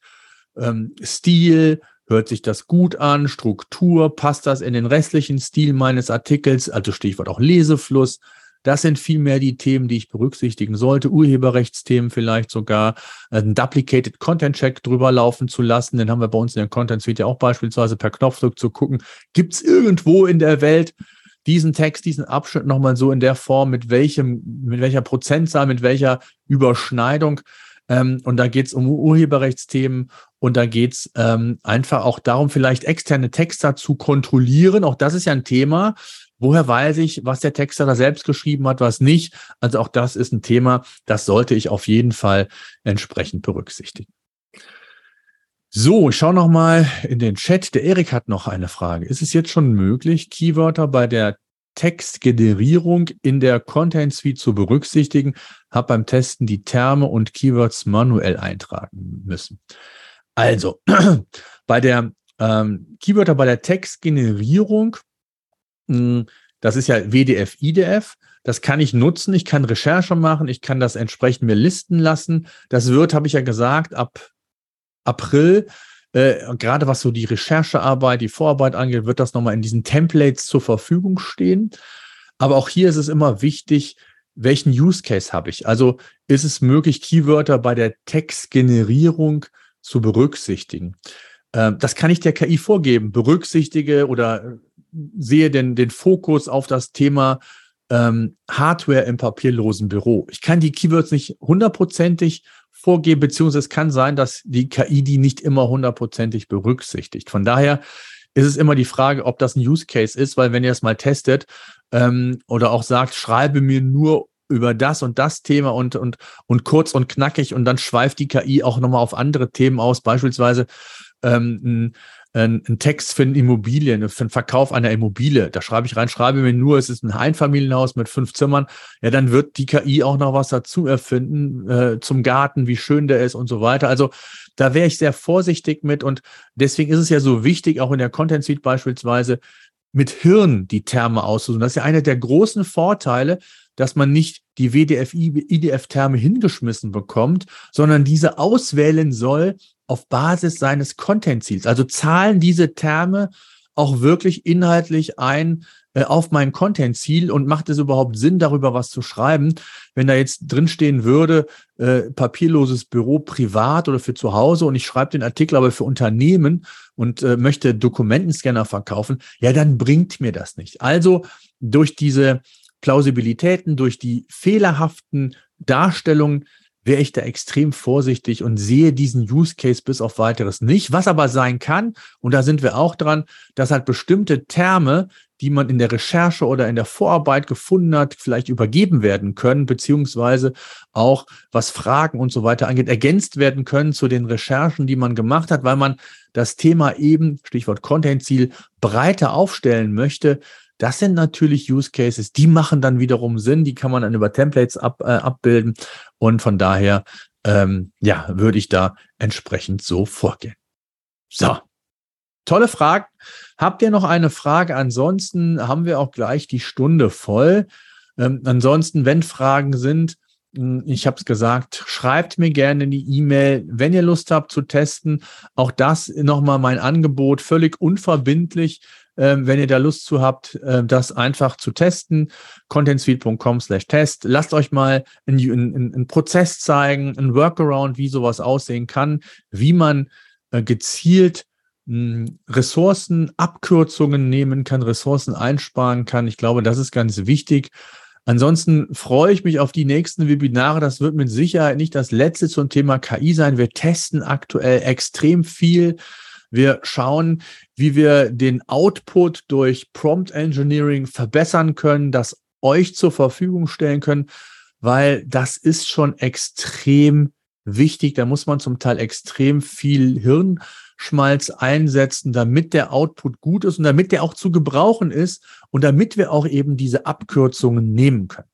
ähm, Stil, hört sich das gut an, Struktur, passt das in den restlichen Stil meines Artikels, also Stichwort auch Lesefluss. Das sind vielmehr die Themen, die ich berücksichtigen sollte. Urheberrechtsthemen vielleicht sogar, einen Duplicated Content Check drüber laufen zu lassen. Den haben wir bei uns in der Content Suite ja auch beispielsweise per Knopfdruck zu gucken. Gibt es irgendwo in der Welt diesen Text, diesen Abschnitt nochmal so in der Form, mit welchem, mit welcher Prozentzahl, mit welcher Überschneidung. Ähm, und da geht es um Urheberrechtsthemen und da geht es ähm, einfach auch darum, vielleicht externe Texter zu kontrollieren. Auch das ist ja ein Thema. Woher weiß ich, was der Texter da selbst geschrieben hat, was nicht? Also auch das ist ein Thema, das sollte ich auf jeden Fall entsprechend berücksichtigen. So, ich schaue noch mal in den Chat. Der Erik hat noch eine Frage. Ist es jetzt schon möglich, Keywörter bei der Textgenerierung in der Content Suite zu berücksichtigen? Hab beim Testen die Terme und Keywords manuell eintragen müssen. Also, bei der ähm, Keywörter bei der Textgenerierung, das ist ja WDF, IDF. Das kann ich nutzen. Ich kann Recherche machen. Ich kann das entsprechend mir listen lassen. Das wird, habe ich ja gesagt, ab April, äh, gerade was so die Recherchearbeit, die Vorarbeit angeht, wird das nochmal in diesen Templates zur Verfügung stehen. Aber auch hier ist es immer wichtig, welchen Use Case habe ich? Also ist es möglich, Keywörter bei der Textgenerierung zu berücksichtigen? Äh, das kann ich der KI vorgeben. Berücksichtige oder sehe den, den Fokus auf das Thema ähm, Hardware im papierlosen Büro. Ich kann die Keywords nicht hundertprozentig vorgeben, beziehungsweise es kann sein, dass die KI die nicht immer hundertprozentig berücksichtigt. Von daher ist es immer die Frage, ob das ein Use Case ist, weil wenn ihr es mal testet ähm, oder auch sagt, schreibe mir nur über das und das Thema und, und, und kurz und knackig und dann schweift die KI auch nochmal auf andere Themen aus, beispielsweise ähm, ein, ein Text für eine Immobilien, für den Verkauf einer Immobilie. Da schreibe ich rein, schreibe mir nur, es ist ein Einfamilienhaus mit fünf Zimmern. Ja, dann wird die KI auch noch was dazu erfinden äh, zum Garten, wie schön der ist und so weiter. Also da wäre ich sehr vorsichtig mit und deswegen ist es ja so wichtig, auch in der Content Suite beispielsweise, mit Hirn die Terme auszusuchen. Das ist ja einer der großen Vorteile, dass man nicht die WDF-IDF-Terme hingeschmissen bekommt, sondern diese auswählen soll auf Basis seines Content-Ziels. Also zahlen diese Terme auch wirklich inhaltlich ein äh, auf mein Content-Ziel und macht es überhaupt Sinn, darüber was zu schreiben? Wenn da jetzt drinstehen würde, äh, papierloses Büro privat oder für zu Hause und ich schreibe den Artikel aber für Unternehmen und äh, möchte Dokumentenscanner verkaufen, ja, dann bringt mir das nicht. Also durch diese Plausibilitäten, durch die fehlerhaften Darstellungen wäre ich da extrem vorsichtig und sehe diesen Use Case bis auf weiteres nicht. Was aber sein kann, und da sind wir auch dran, dass halt bestimmte Terme die man in der Recherche oder in der Vorarbeit gefunden hat, vielleicht übergeben werden können, beziehungsweise auch was Fragen und so weiter angeht, ergänzt werden können zu den Recherchen, die man gemacht hat, weil man das Thema eben, Stichwort Content-Ziel, breiter aufstellen möchte. Das sind natürlich Use Cases, die machen dann wiederum Sinn, die kann man dann über Templates ab, äh, abbilden und von daher ähm, ja, würde ich da entsprechend so vorgehen. So, tolle Frage. Habt ihr noch eine Frage? Ansonsten haben wir auch gleich die Stunde voll. Ähm, ansonsten, wenn Fragen sind, ich habe es gesagt, schreibt mir gerne die E-Mail, wenn ihr Lust habt zu testen. Auch das nochmal mein Angebot, völlig unverbindlich. Ähm, wenn ihr da Lust zu habt, äh, das einfach zu testen, contentsuite.com slash test. Lasst euch mal einen, einen, einen Prozess zeigen, ein Workaround, wie sowas aussehen kann, wie man äh, gezielt hm, Ressourcen, Abkürzungen nehmen kann, Ressourcen einsparen kann. Ich glaube, das ist ganz wichtig. Ansonsten freue ich mich auf die nächsten Webinare. Das wird mit Sicherheit nicht das letzte zum Thema KI sein. Wir testen aktuell extrem viel. Wir schauen, wie wir den Output durch Prompt Engineering verbessern können, das euch zur Verfügung stellen können, weil das ist schon extrem wichtig. Da muss man zum Teil extrem viel Hirnschmalz einsetzen, damit der Output gut ist und damit der auch zu gebrauchen ist und damit wir auch eben diese Abkürzungen nehmen können.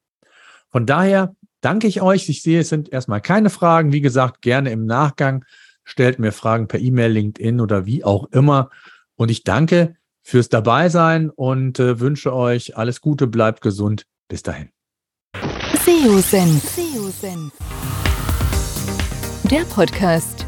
Von daher danke ich euch. Ich sehe, es sind erstmal keine Fragen. Wie gesagt, gerne im Nachgang stellt mir Fragen per E-Mail, LinkedIn oder wie auch immer. Und ich danke fürs Dabeisein und äh, wünsche euch alles Gute, bleibt gesund. Bis dahin. SEO Senf. Der Podcast